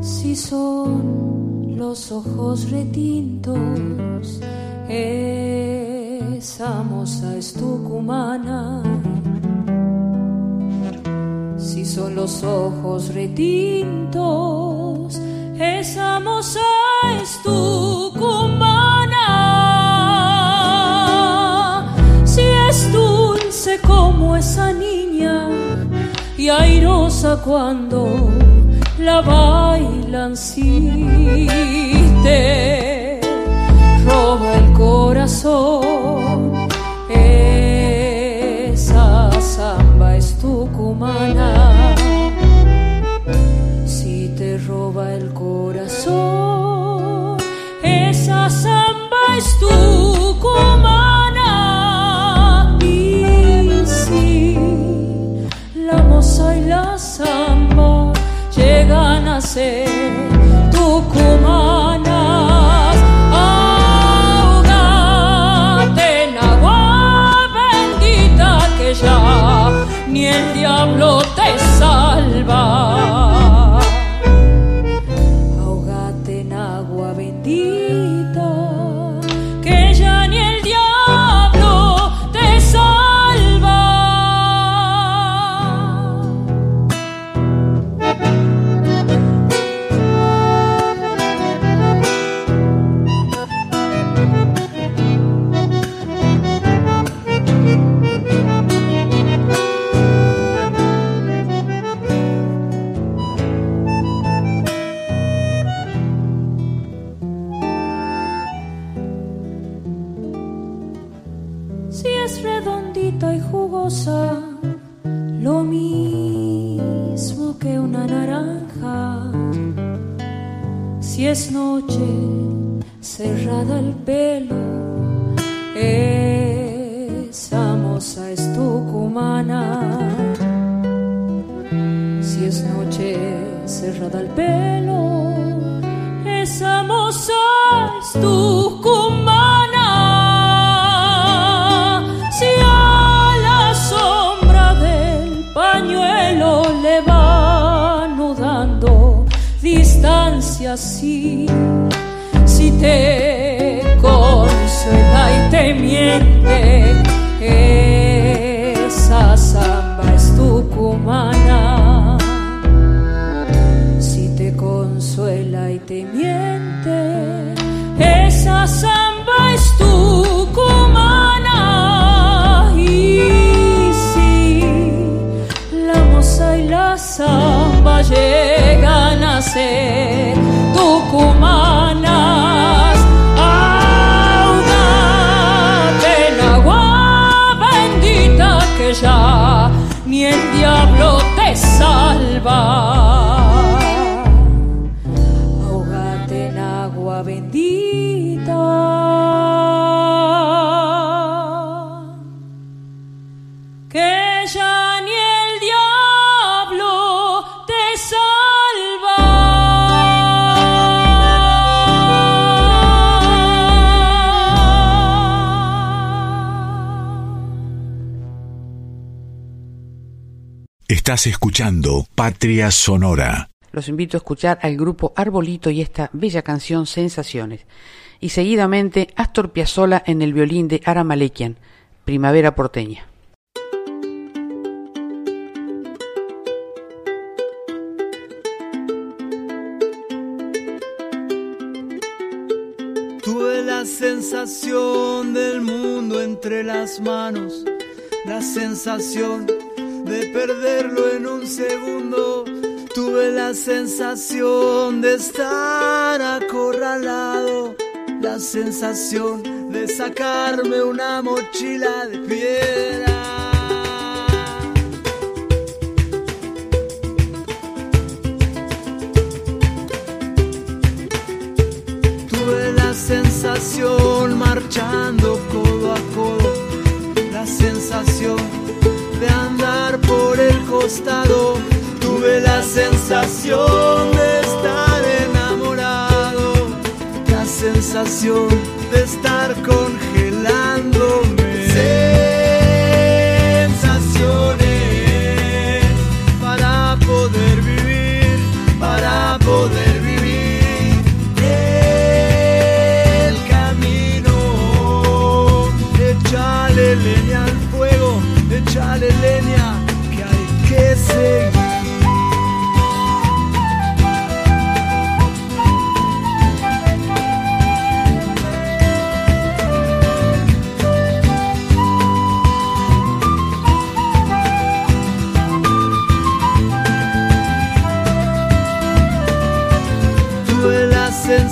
si son los ojos retintos, esa moza es tucumana. Si son los ojos retintos, esa moza es tucumana. Esa niña y airosa cuando la bailan, si te roba el corazón. Llegan si te consuela y te miente, esa samba es tucumana. Si te consuela y te miente, esa samba es tucumana. Y si la moza y la samba llegan a ser Estás escuchando Patria Sonora. Los invito a escuchar al grupo Arbolito y esta bella canción Sensaciones. Y seguidamente Astor Piazzolla en el violín de Ara Malekian, Primavera porteña. Tuve la sensación del mundo entre las manos, la sensación de perderlo en un segundo. Tuve la sensación de estar acorralado, la sensación de sacarme una mochila de piedra. Tuve la sensación marchando codo a codo, la sensación el costado. Tuve la sensación de estar enamorado, la sensación de estar congelado.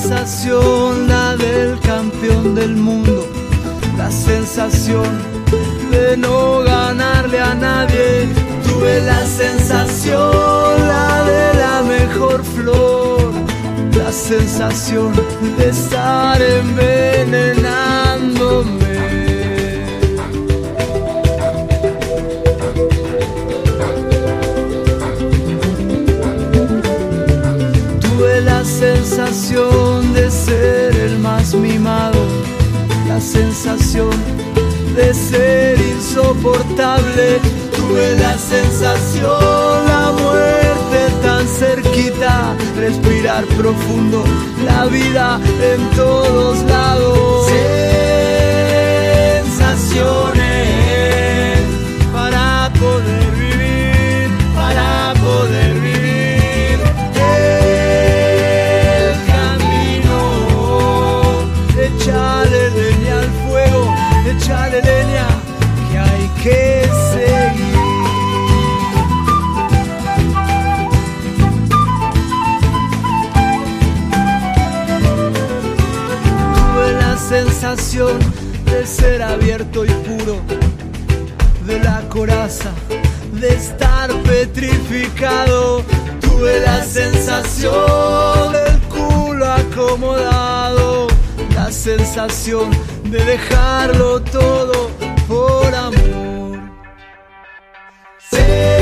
Sensación, la del campeón del mundo, la sensación de no ganarle a nadie. Tuve la sensación, la de la mejor flor, la sensación de estar envenenándome. La sensación sensación de ser insoportable. Tuve la sensación, la muerte tan cerquita, respirar profundo, la vida en todos lados. Sensaciones que seguir. Tuve la sensación de ser abierto y puro, de la coraza, de estar petrificado. Tuve la sensación del culo acomodado, la sensación de dejarlo todo por amor. Sensaciones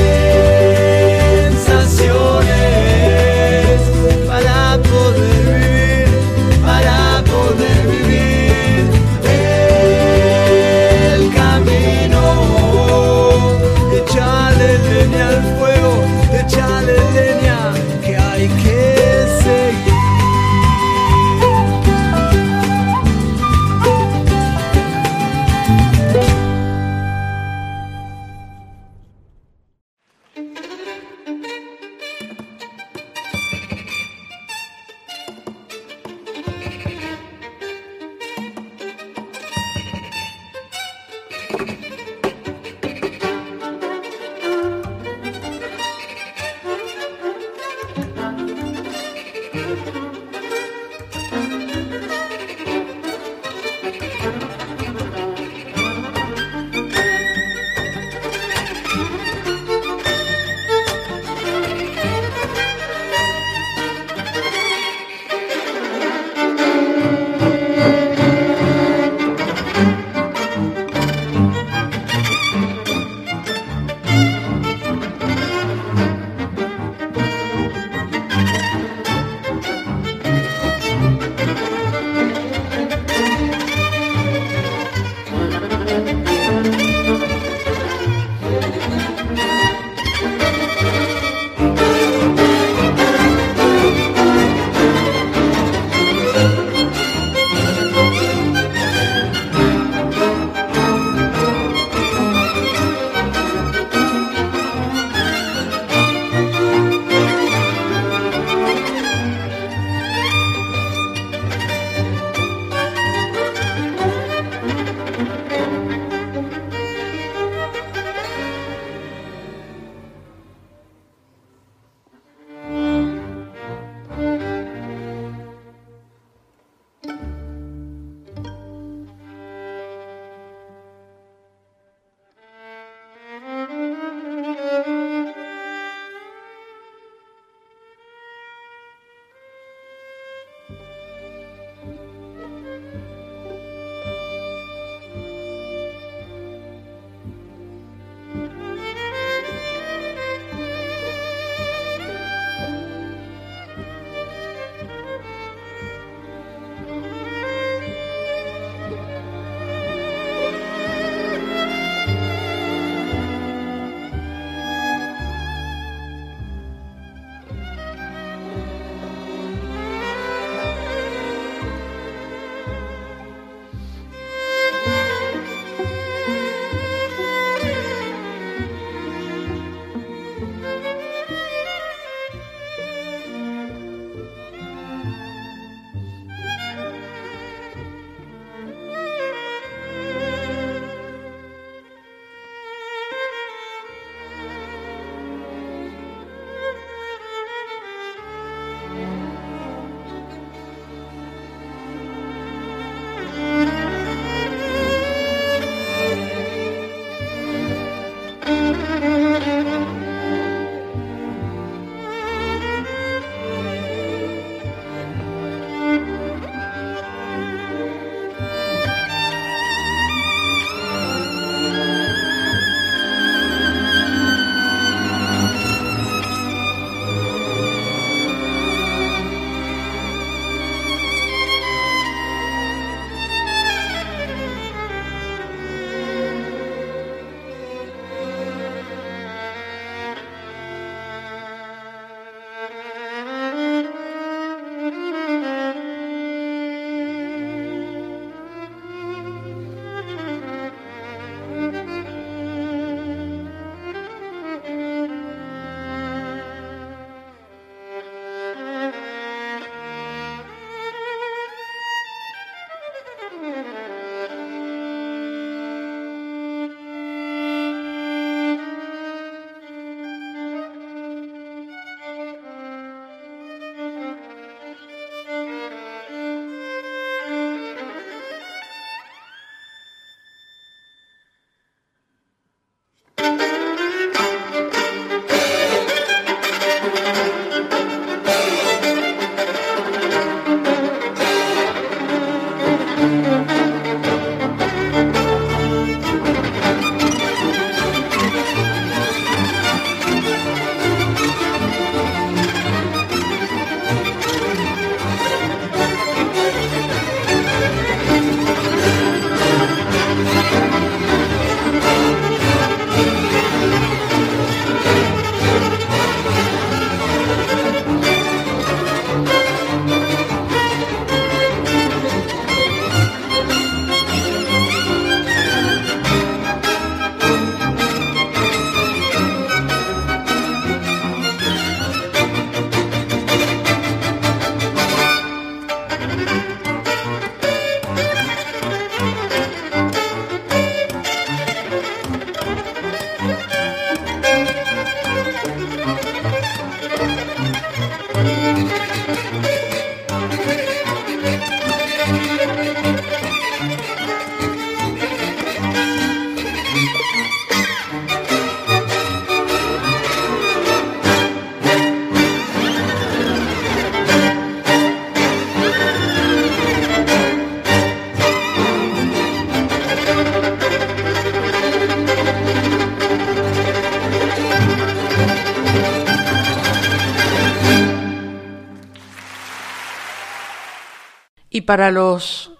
para los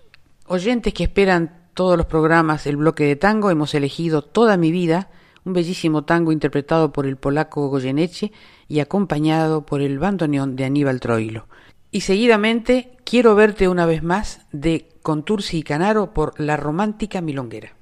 oyentes que esperan todos los programas El Bloque de Tango, hemos elegido Toda mi vida, un bellísimo tango interpretado por el polaco Goyeneche y acompañado por el bandoneón de Aníbal Troilo. Y seguidamente Quiero verte una vez más de Contursi y Canaro por La Romántica Milonguera.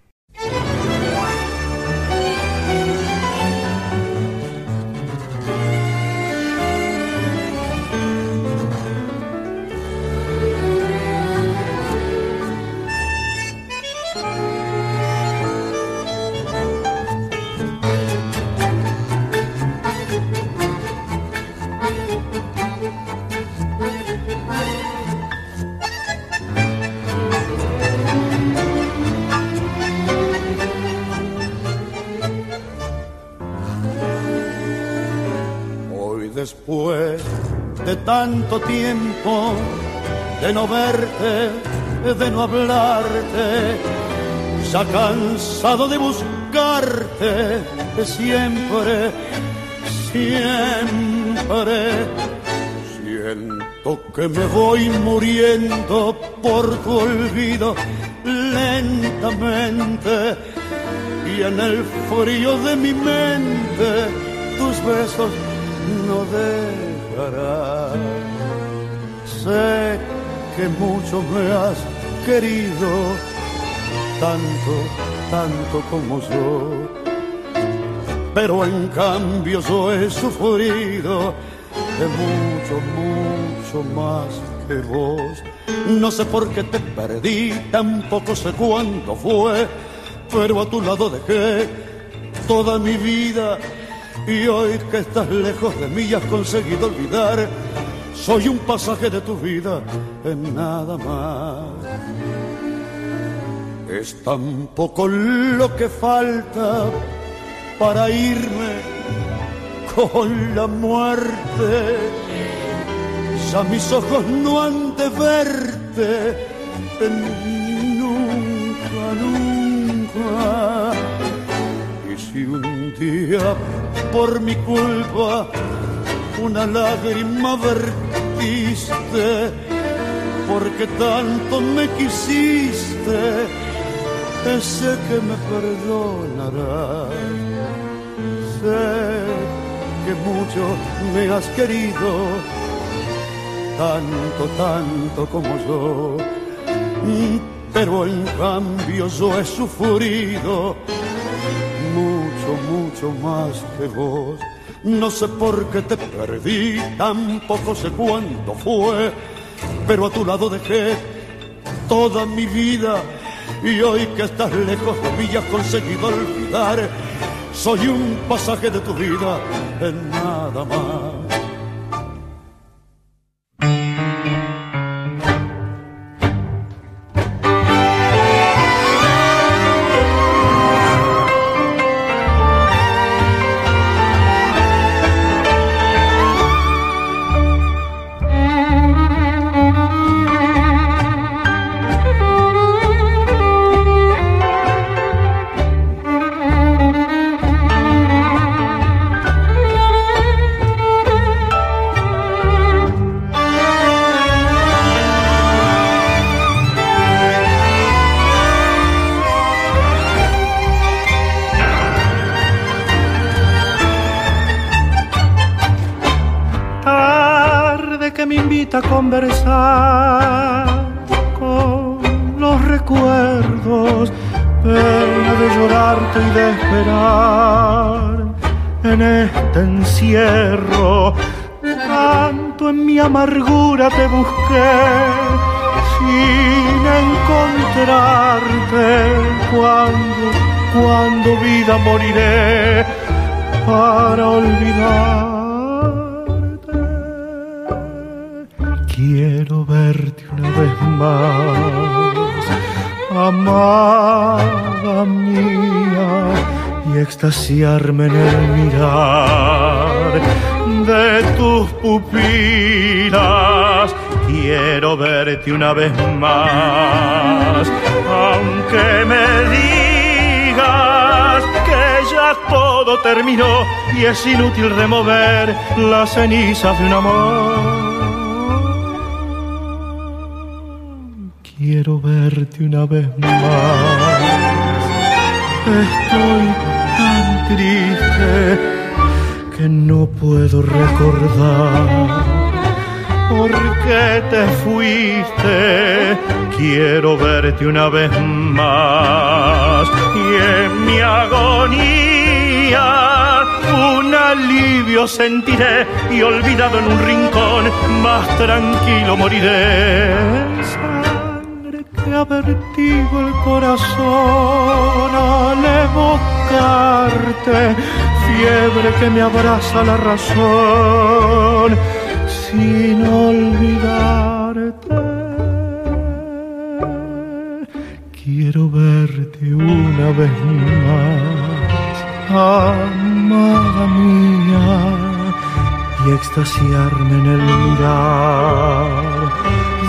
Después de tanto tiempo de no verte, de no hablarte, ya cansado de buscarte siempre, siempre. Siento que me voy muriendo por tu olvido lentamente y en el frío de mi mente tus besos no dejará. Sé que mucho me has querido, tanto, tanto como yo. Pero en cambio yo he sufrido de mucho, mucho más que vos. No sé por qué te perdí, tampoco sé cuándo fue, pero a tu lado dejé toda mi vida y hoy que estás lejos de mí has conseguido olvidar, soy un pasaje de tu vida en nada más. Es tan poco lo que falta para irme con la muerte. Ya mis ojos no han de verte nunca, nunca. Y si un día por mi culpa una lágrima vertiste, porque tanto me quisiste, sé que me perdonarás. Sé que mucho me has querido, tanto, tanto como yo, pero en cambio yo he sufrido mucho más que vos. No sé por qué te perdí, tampoco sé cuándo fue, pero a tu lado dejé toda mi vida. Y hoy que estás lejos de mí has conseguido olvidar, soy un pasaje de tu vida en nada más. En el mirar de tus pupilas. Quiero verte una vez más, aunque me digas que ya todo terminó y es inútil remover las cenizas de un amor. Quiero verte una vez más. Estoy triste no puedo recordar por qué te fuiste. Quiero verte una vez más y en mi agonía un alivio sentiré y olvidado en un rincón más tranquilo moriré. Sangre que ha vertido el corazón al fiebre que me abraza la razón sin olvidarte. Quiero verte una vez más, amada mía, y extasiarme en el mirar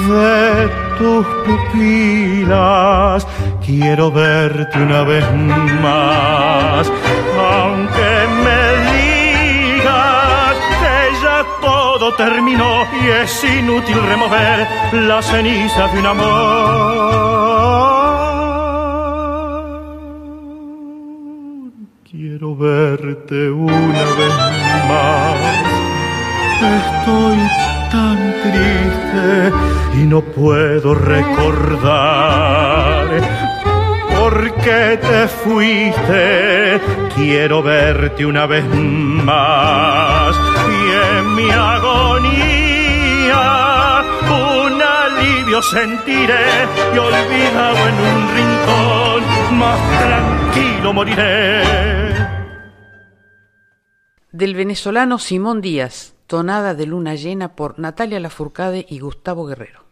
de tus pupilas. Quiero verte una vez más aunque me digas que ya todo terminó y es inútil remover la ceniza de un amor. Quiero verte una vez más. Estoy tan triste y no puedo recordar ¿Por qué te fuiste? Quiero verte una vez más y en mi agonía un alivio sentiré y olvidado en un rincón más tranquilo moriré. Del venezolano Simón Díaz, tonada de luna llena por Natalia Lafourcade y Gustavo Guerrero.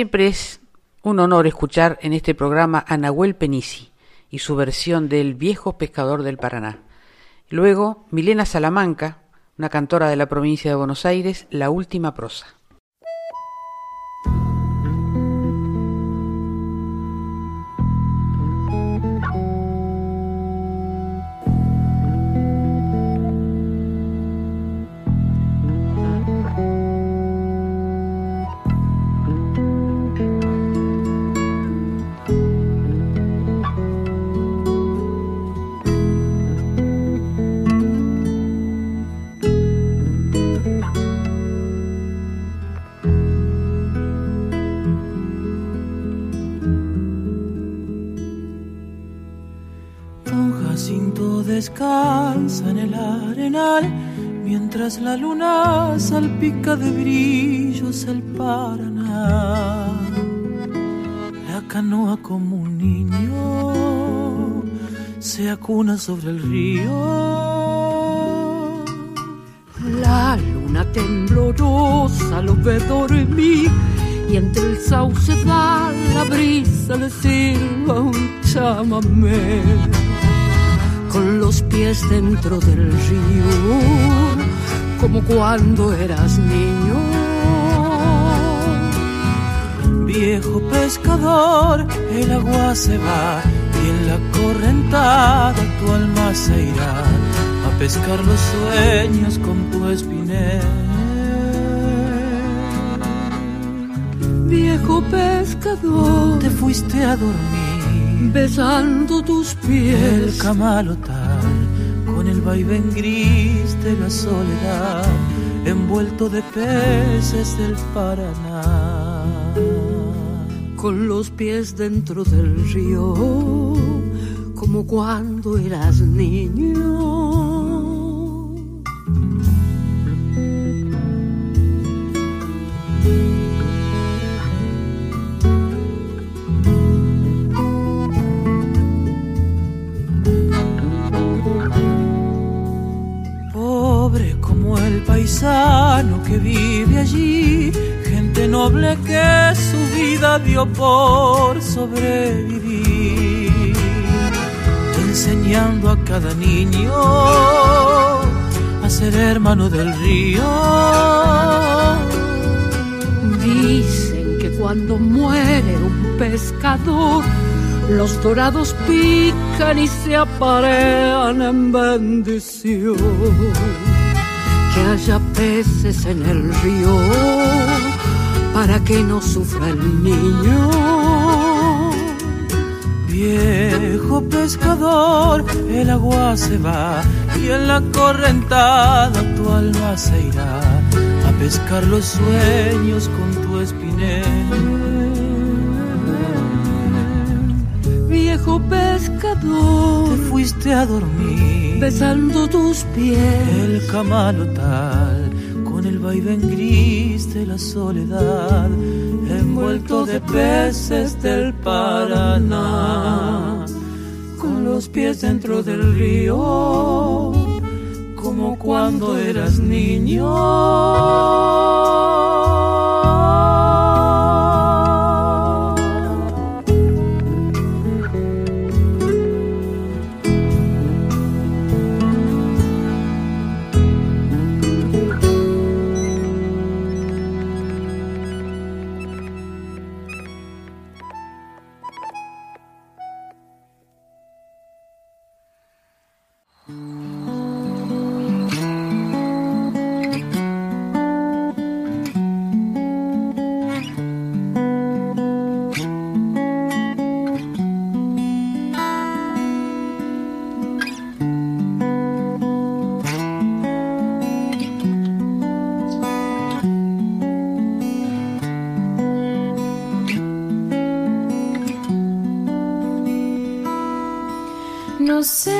Siempre es un honor escuchar en este programa a Nahuel Penisi y su versión del Viejo Pescador del Paraná. Luego, Milena Salamanca, una cantora de la provincia de Buenos Aires, La Última Prosa. Descansa en el arenal mientras la luna salpica de brillos el Paraná. La canoa como un niño se acuna sobre el río. La luna temblorosa lo ve dormir y entre el sauce da la brisa le silba un chamamé con los pies dentro del río, como cuando eras niño. Viejo pescador, el agua se va y en la correntada tu alma se irá a pescar los sueños con tu espinel. Viejo pescador, te fuiste a dormir besando tus pies. El camalotal con el vaivén gris de la soledad envuelto de peces del Paraná. Con los pies dentro del río, como cuando eras niño. Que su vida dio por sobrevivir, enseñando a cada niño a ser hermano del río. Dicen que cuando muere un pescador, los dorados pican y se aparean en bendición. Que haya peces en el río para que no sufra el niño. Viejo pescador, el agua se va y en la correntada tu alma se irá a pescar los sueños con tu espinel. Viejo pescador, te fuiste a dormir besando tus pies. El camalotal con el vaivén gris de la soledad, envuelto de peces del Paraná, con los pies dentro del río, como cuando eras niño. você.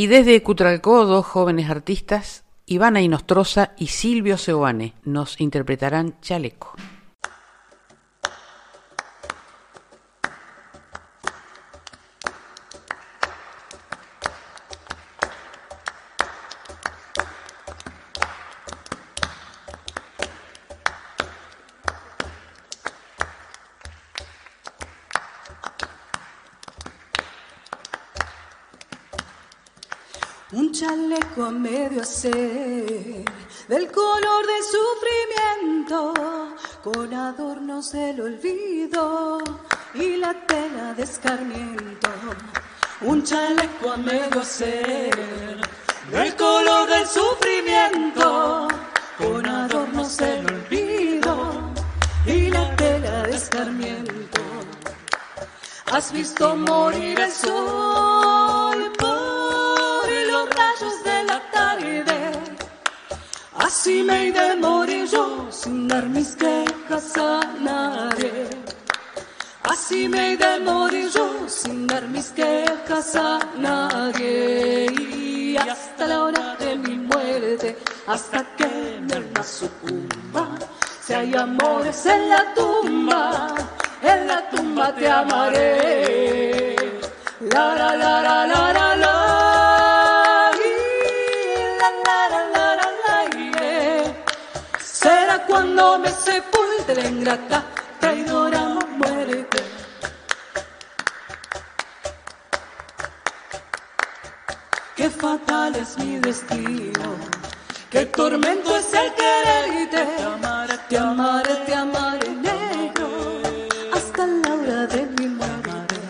Y desde Cutralcó, dos jóvenes artistas, Ivana Inostroza y Silvio Seoane, nos interpretarán Chaleco. Del olvido y la tela de escarmiento. Un chaleco a medio hacer, del color del sufrimiento, con adornos del olvido y la tela de escarmiento. Has visto morir el sol de la tarde. Así me he de morir yo sin dar mis quejas a nadie. Así me he de morir yo sin dar mis quejas a nadie. Y hasta la hora de mi muerte, hasta que mi alma sucumba, si hay amores en la tumba, en la tumba te amaré. La la la la la la la. Cuando me sepulte la ingrata, traidora muerte. Qué fatal es mi destino, qué tormento es el quererte. Te amaré, te amaré, te amaré negro, hasta la hora de mi muerte.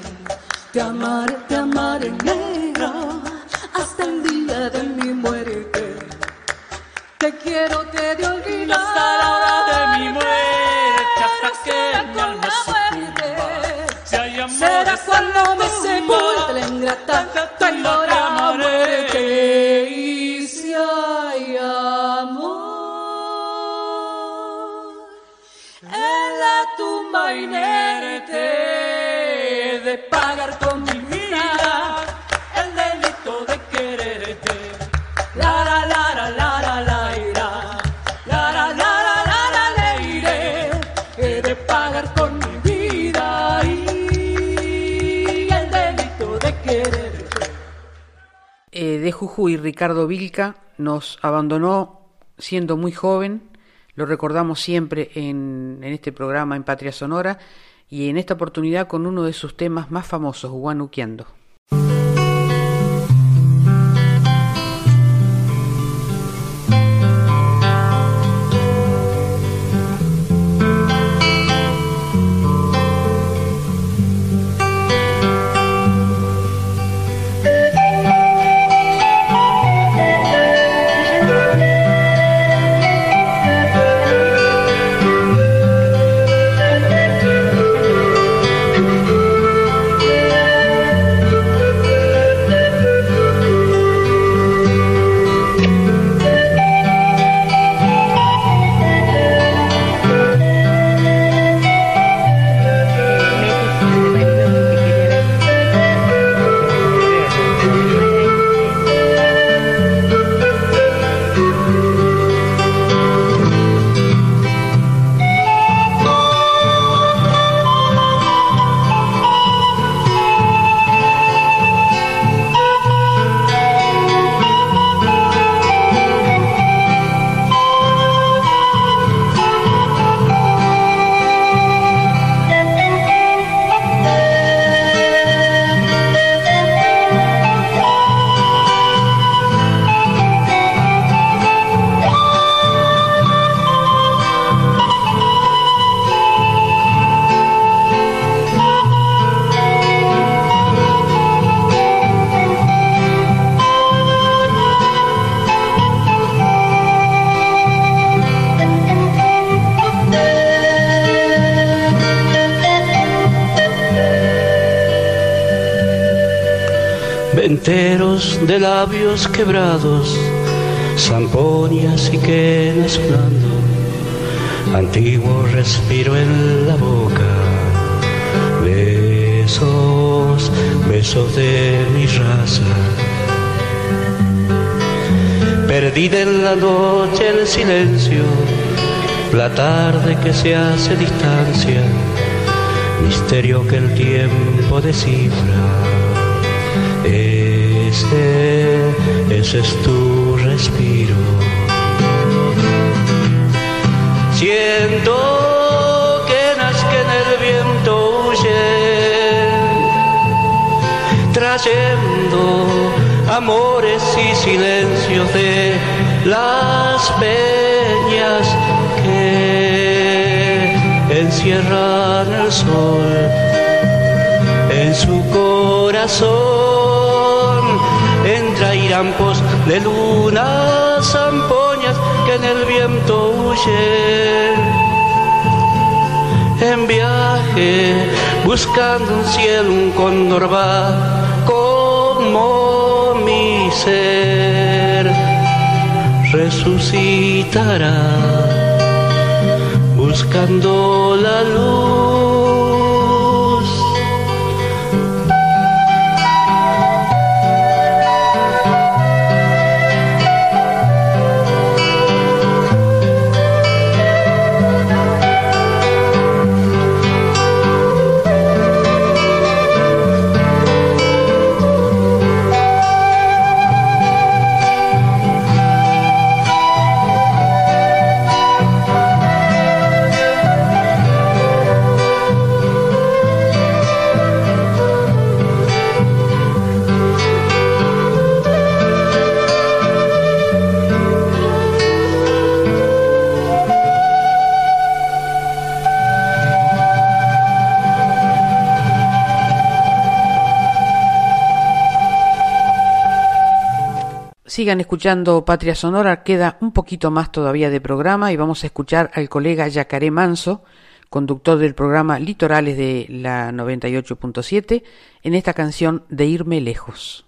Te amaré, te amaré negro, hasta el día de mi muerte. Te quiero, te de olvidar. Será cuando me sepulte la ingrata, traidora muerte. Y si hay amor en la tumba inerte de pagar De Jujuy, Ricardo Vilca nos abandonó siendo muy joven, lo recordamos siempre en, en este programa en Patria Sonora y en esta oportunidad con uno de sus temas más famosos, Guanuqueando. De labios quebrados, zamponias y quenas blando, antiguo respiro en la boca, besos, besos de mi raza, perdida en la noche el silencio, la tarde que se hace distancia, misterio que el tiempo descifra. Ese, es tu respiro. Siento que nazca en el viento huye, trayendo amores y silencios de las peñas que encierran el sol en su corazón irampos de lunas zampoñas que en el viento huyen en viaje buscando un cielo un cóndor va como mi ser resucitará buscando la luz. Sigan escuchando Patria Sonora, queda un poquito más todavía de programa y vamos a escuchar al colega Yacaré Manso, conductor del programa Litorales de la 98.7, en esta canción de Irme Lejos.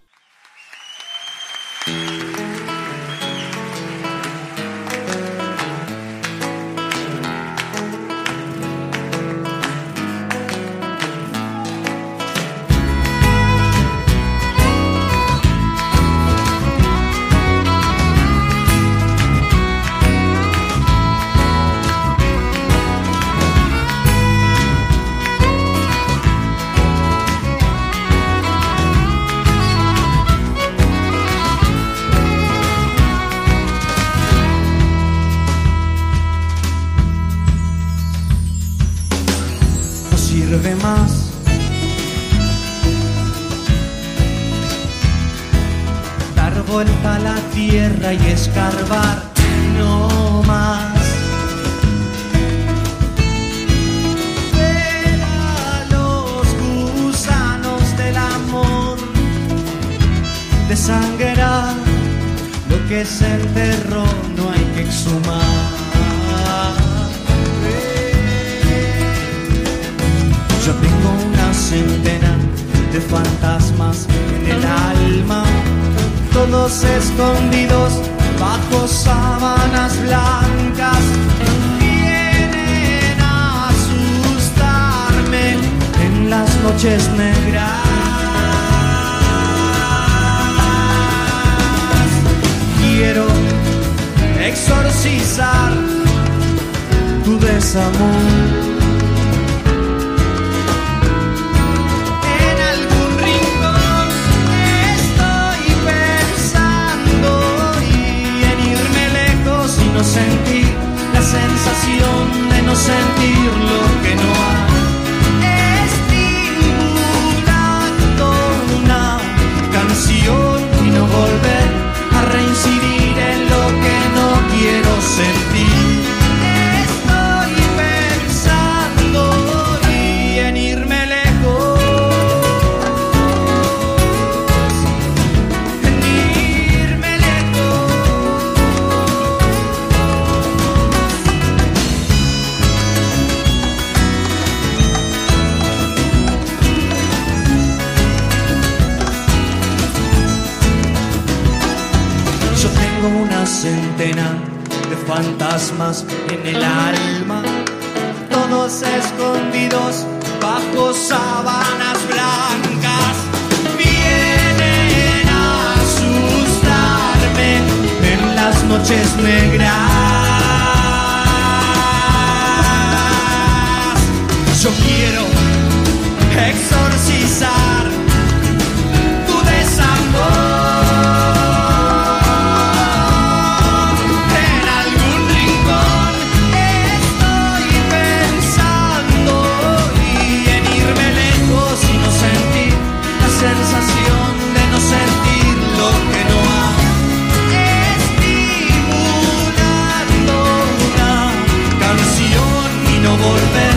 Y escarbar, escondidos bajo sábanas blancas. Vienen a asustarme en las noches negras. Quiero exorcizar tu desamor. No sentir la sensación de no sentir lo que no hay. Estimulando una canción y no volver a reincidir en lo que no quiero sentir. De fantasmas en el alma, todos escondidos bajo sábanas blancas. Vienen a asustarme en las noches negras. Yo quiero exorcizar volver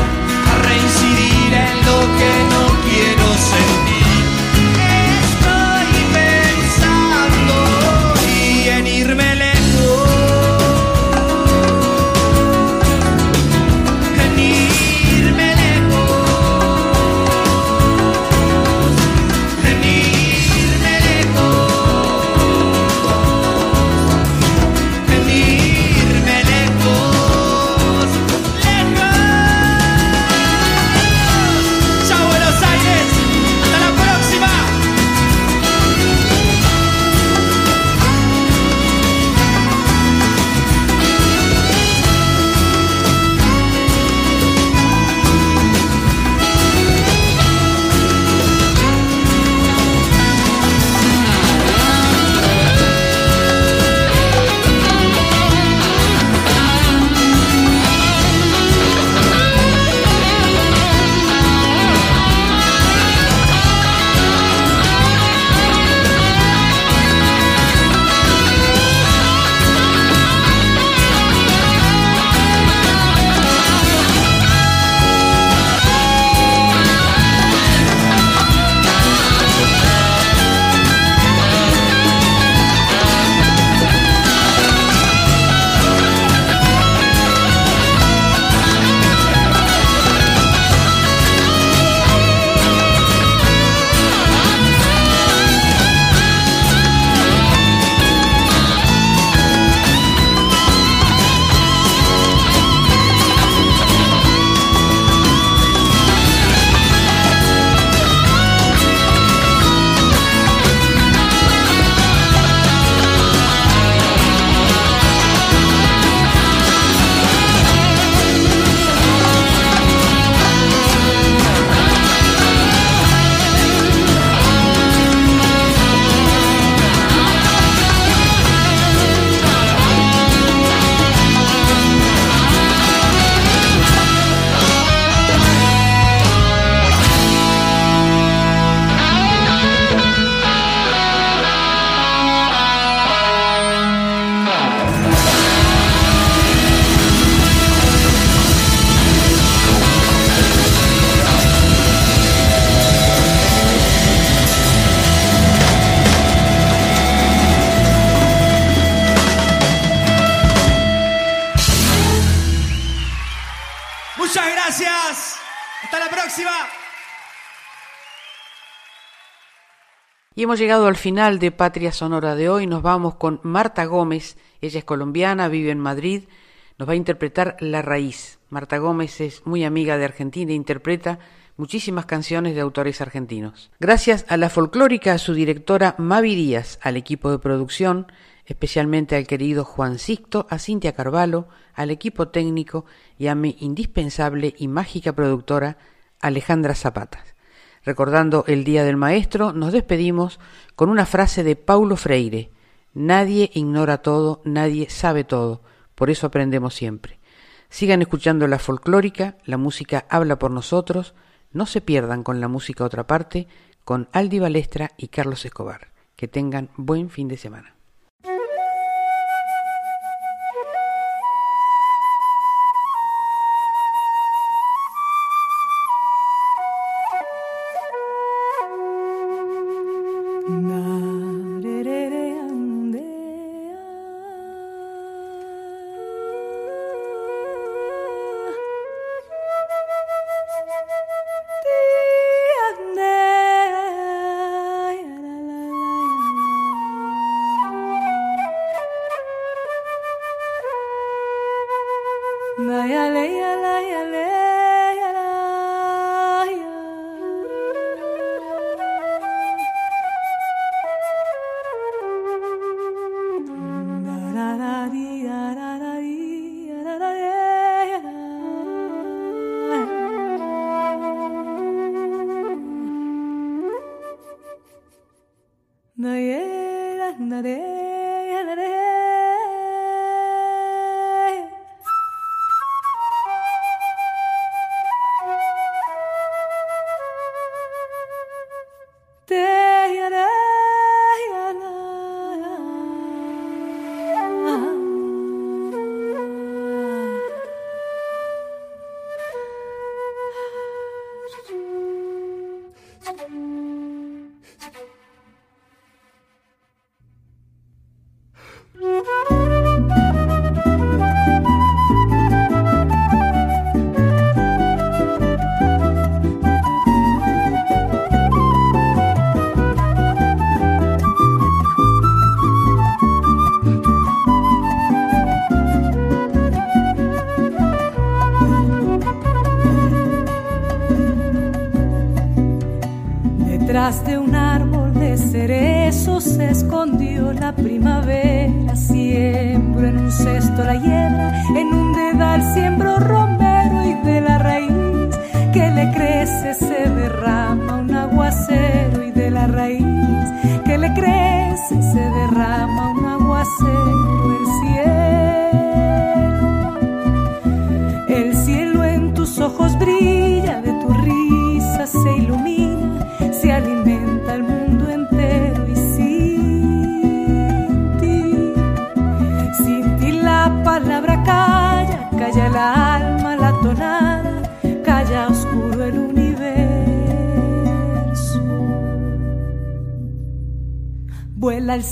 hemos llegado al final de Patria Sonora de hoy. Nos vamos con Marta Gómez. Ella es colombiana, vive en Madrid. Nos va a interpretar La Raíz. Marta Gómez es muy amiga de Argentina e interpreta muchísimas canciones de autores argentinos. Gracias a la folclórica, a su directora Mavi Díaz, al equipo de producción, especialmente al querido Juan Sixto, a Cintia Carvalho, al equipo técnico y a mi indispensable y mágica productora Alejandra Zapatas. Recordando el Día del Maestro, nos despedimos con una frase de Paulo Freire. Nadie ignora todo, nadie sabe todo, por eso aprendemos siempre. Sigan escuchando la folclórica, la música habla por nosotros, no se pierdan con la música otra parte, con Aldi Balestra y Carlos Escobar. Que tengan buen fin de semana.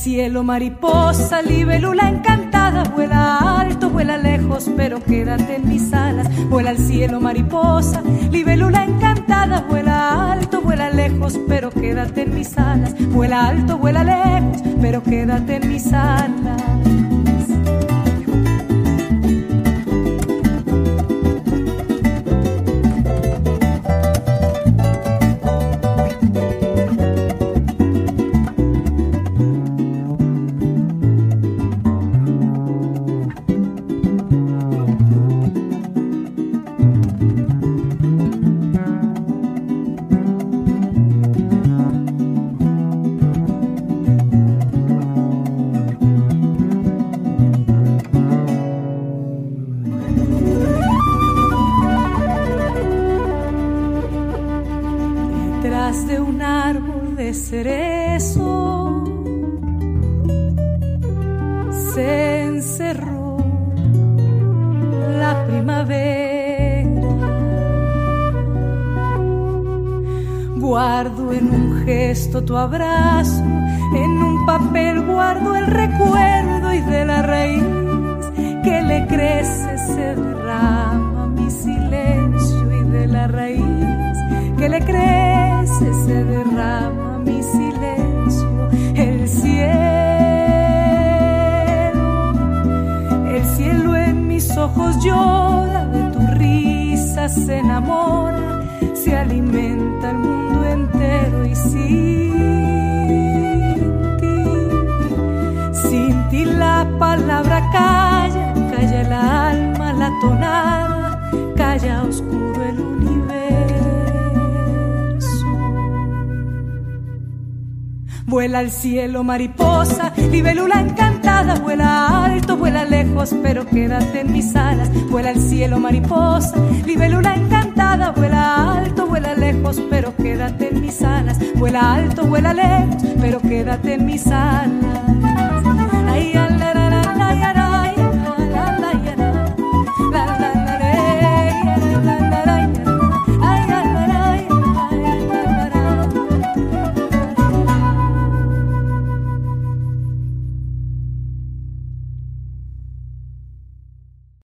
Cielo, mariposa, libélula encantada, vuela alto, vuela lejos, pero quédate en mis alas. Vuela al cielo, mariposa, libélula encantada, vuela alto, vuela lejos, pero quédate en mis alas. Vuela alto, vuela lejos, pero quédate en mis alas. Cielo mariposa, libélula encantada, vuela alto, vuela lejos, pero quédate en mis alas. Vuela al cielo mariposa, libélula encantada, vuela alto, vuela lejos, pero quédate en mis alas. Vuela alto, vuela lejos, pero quédate en mis alas.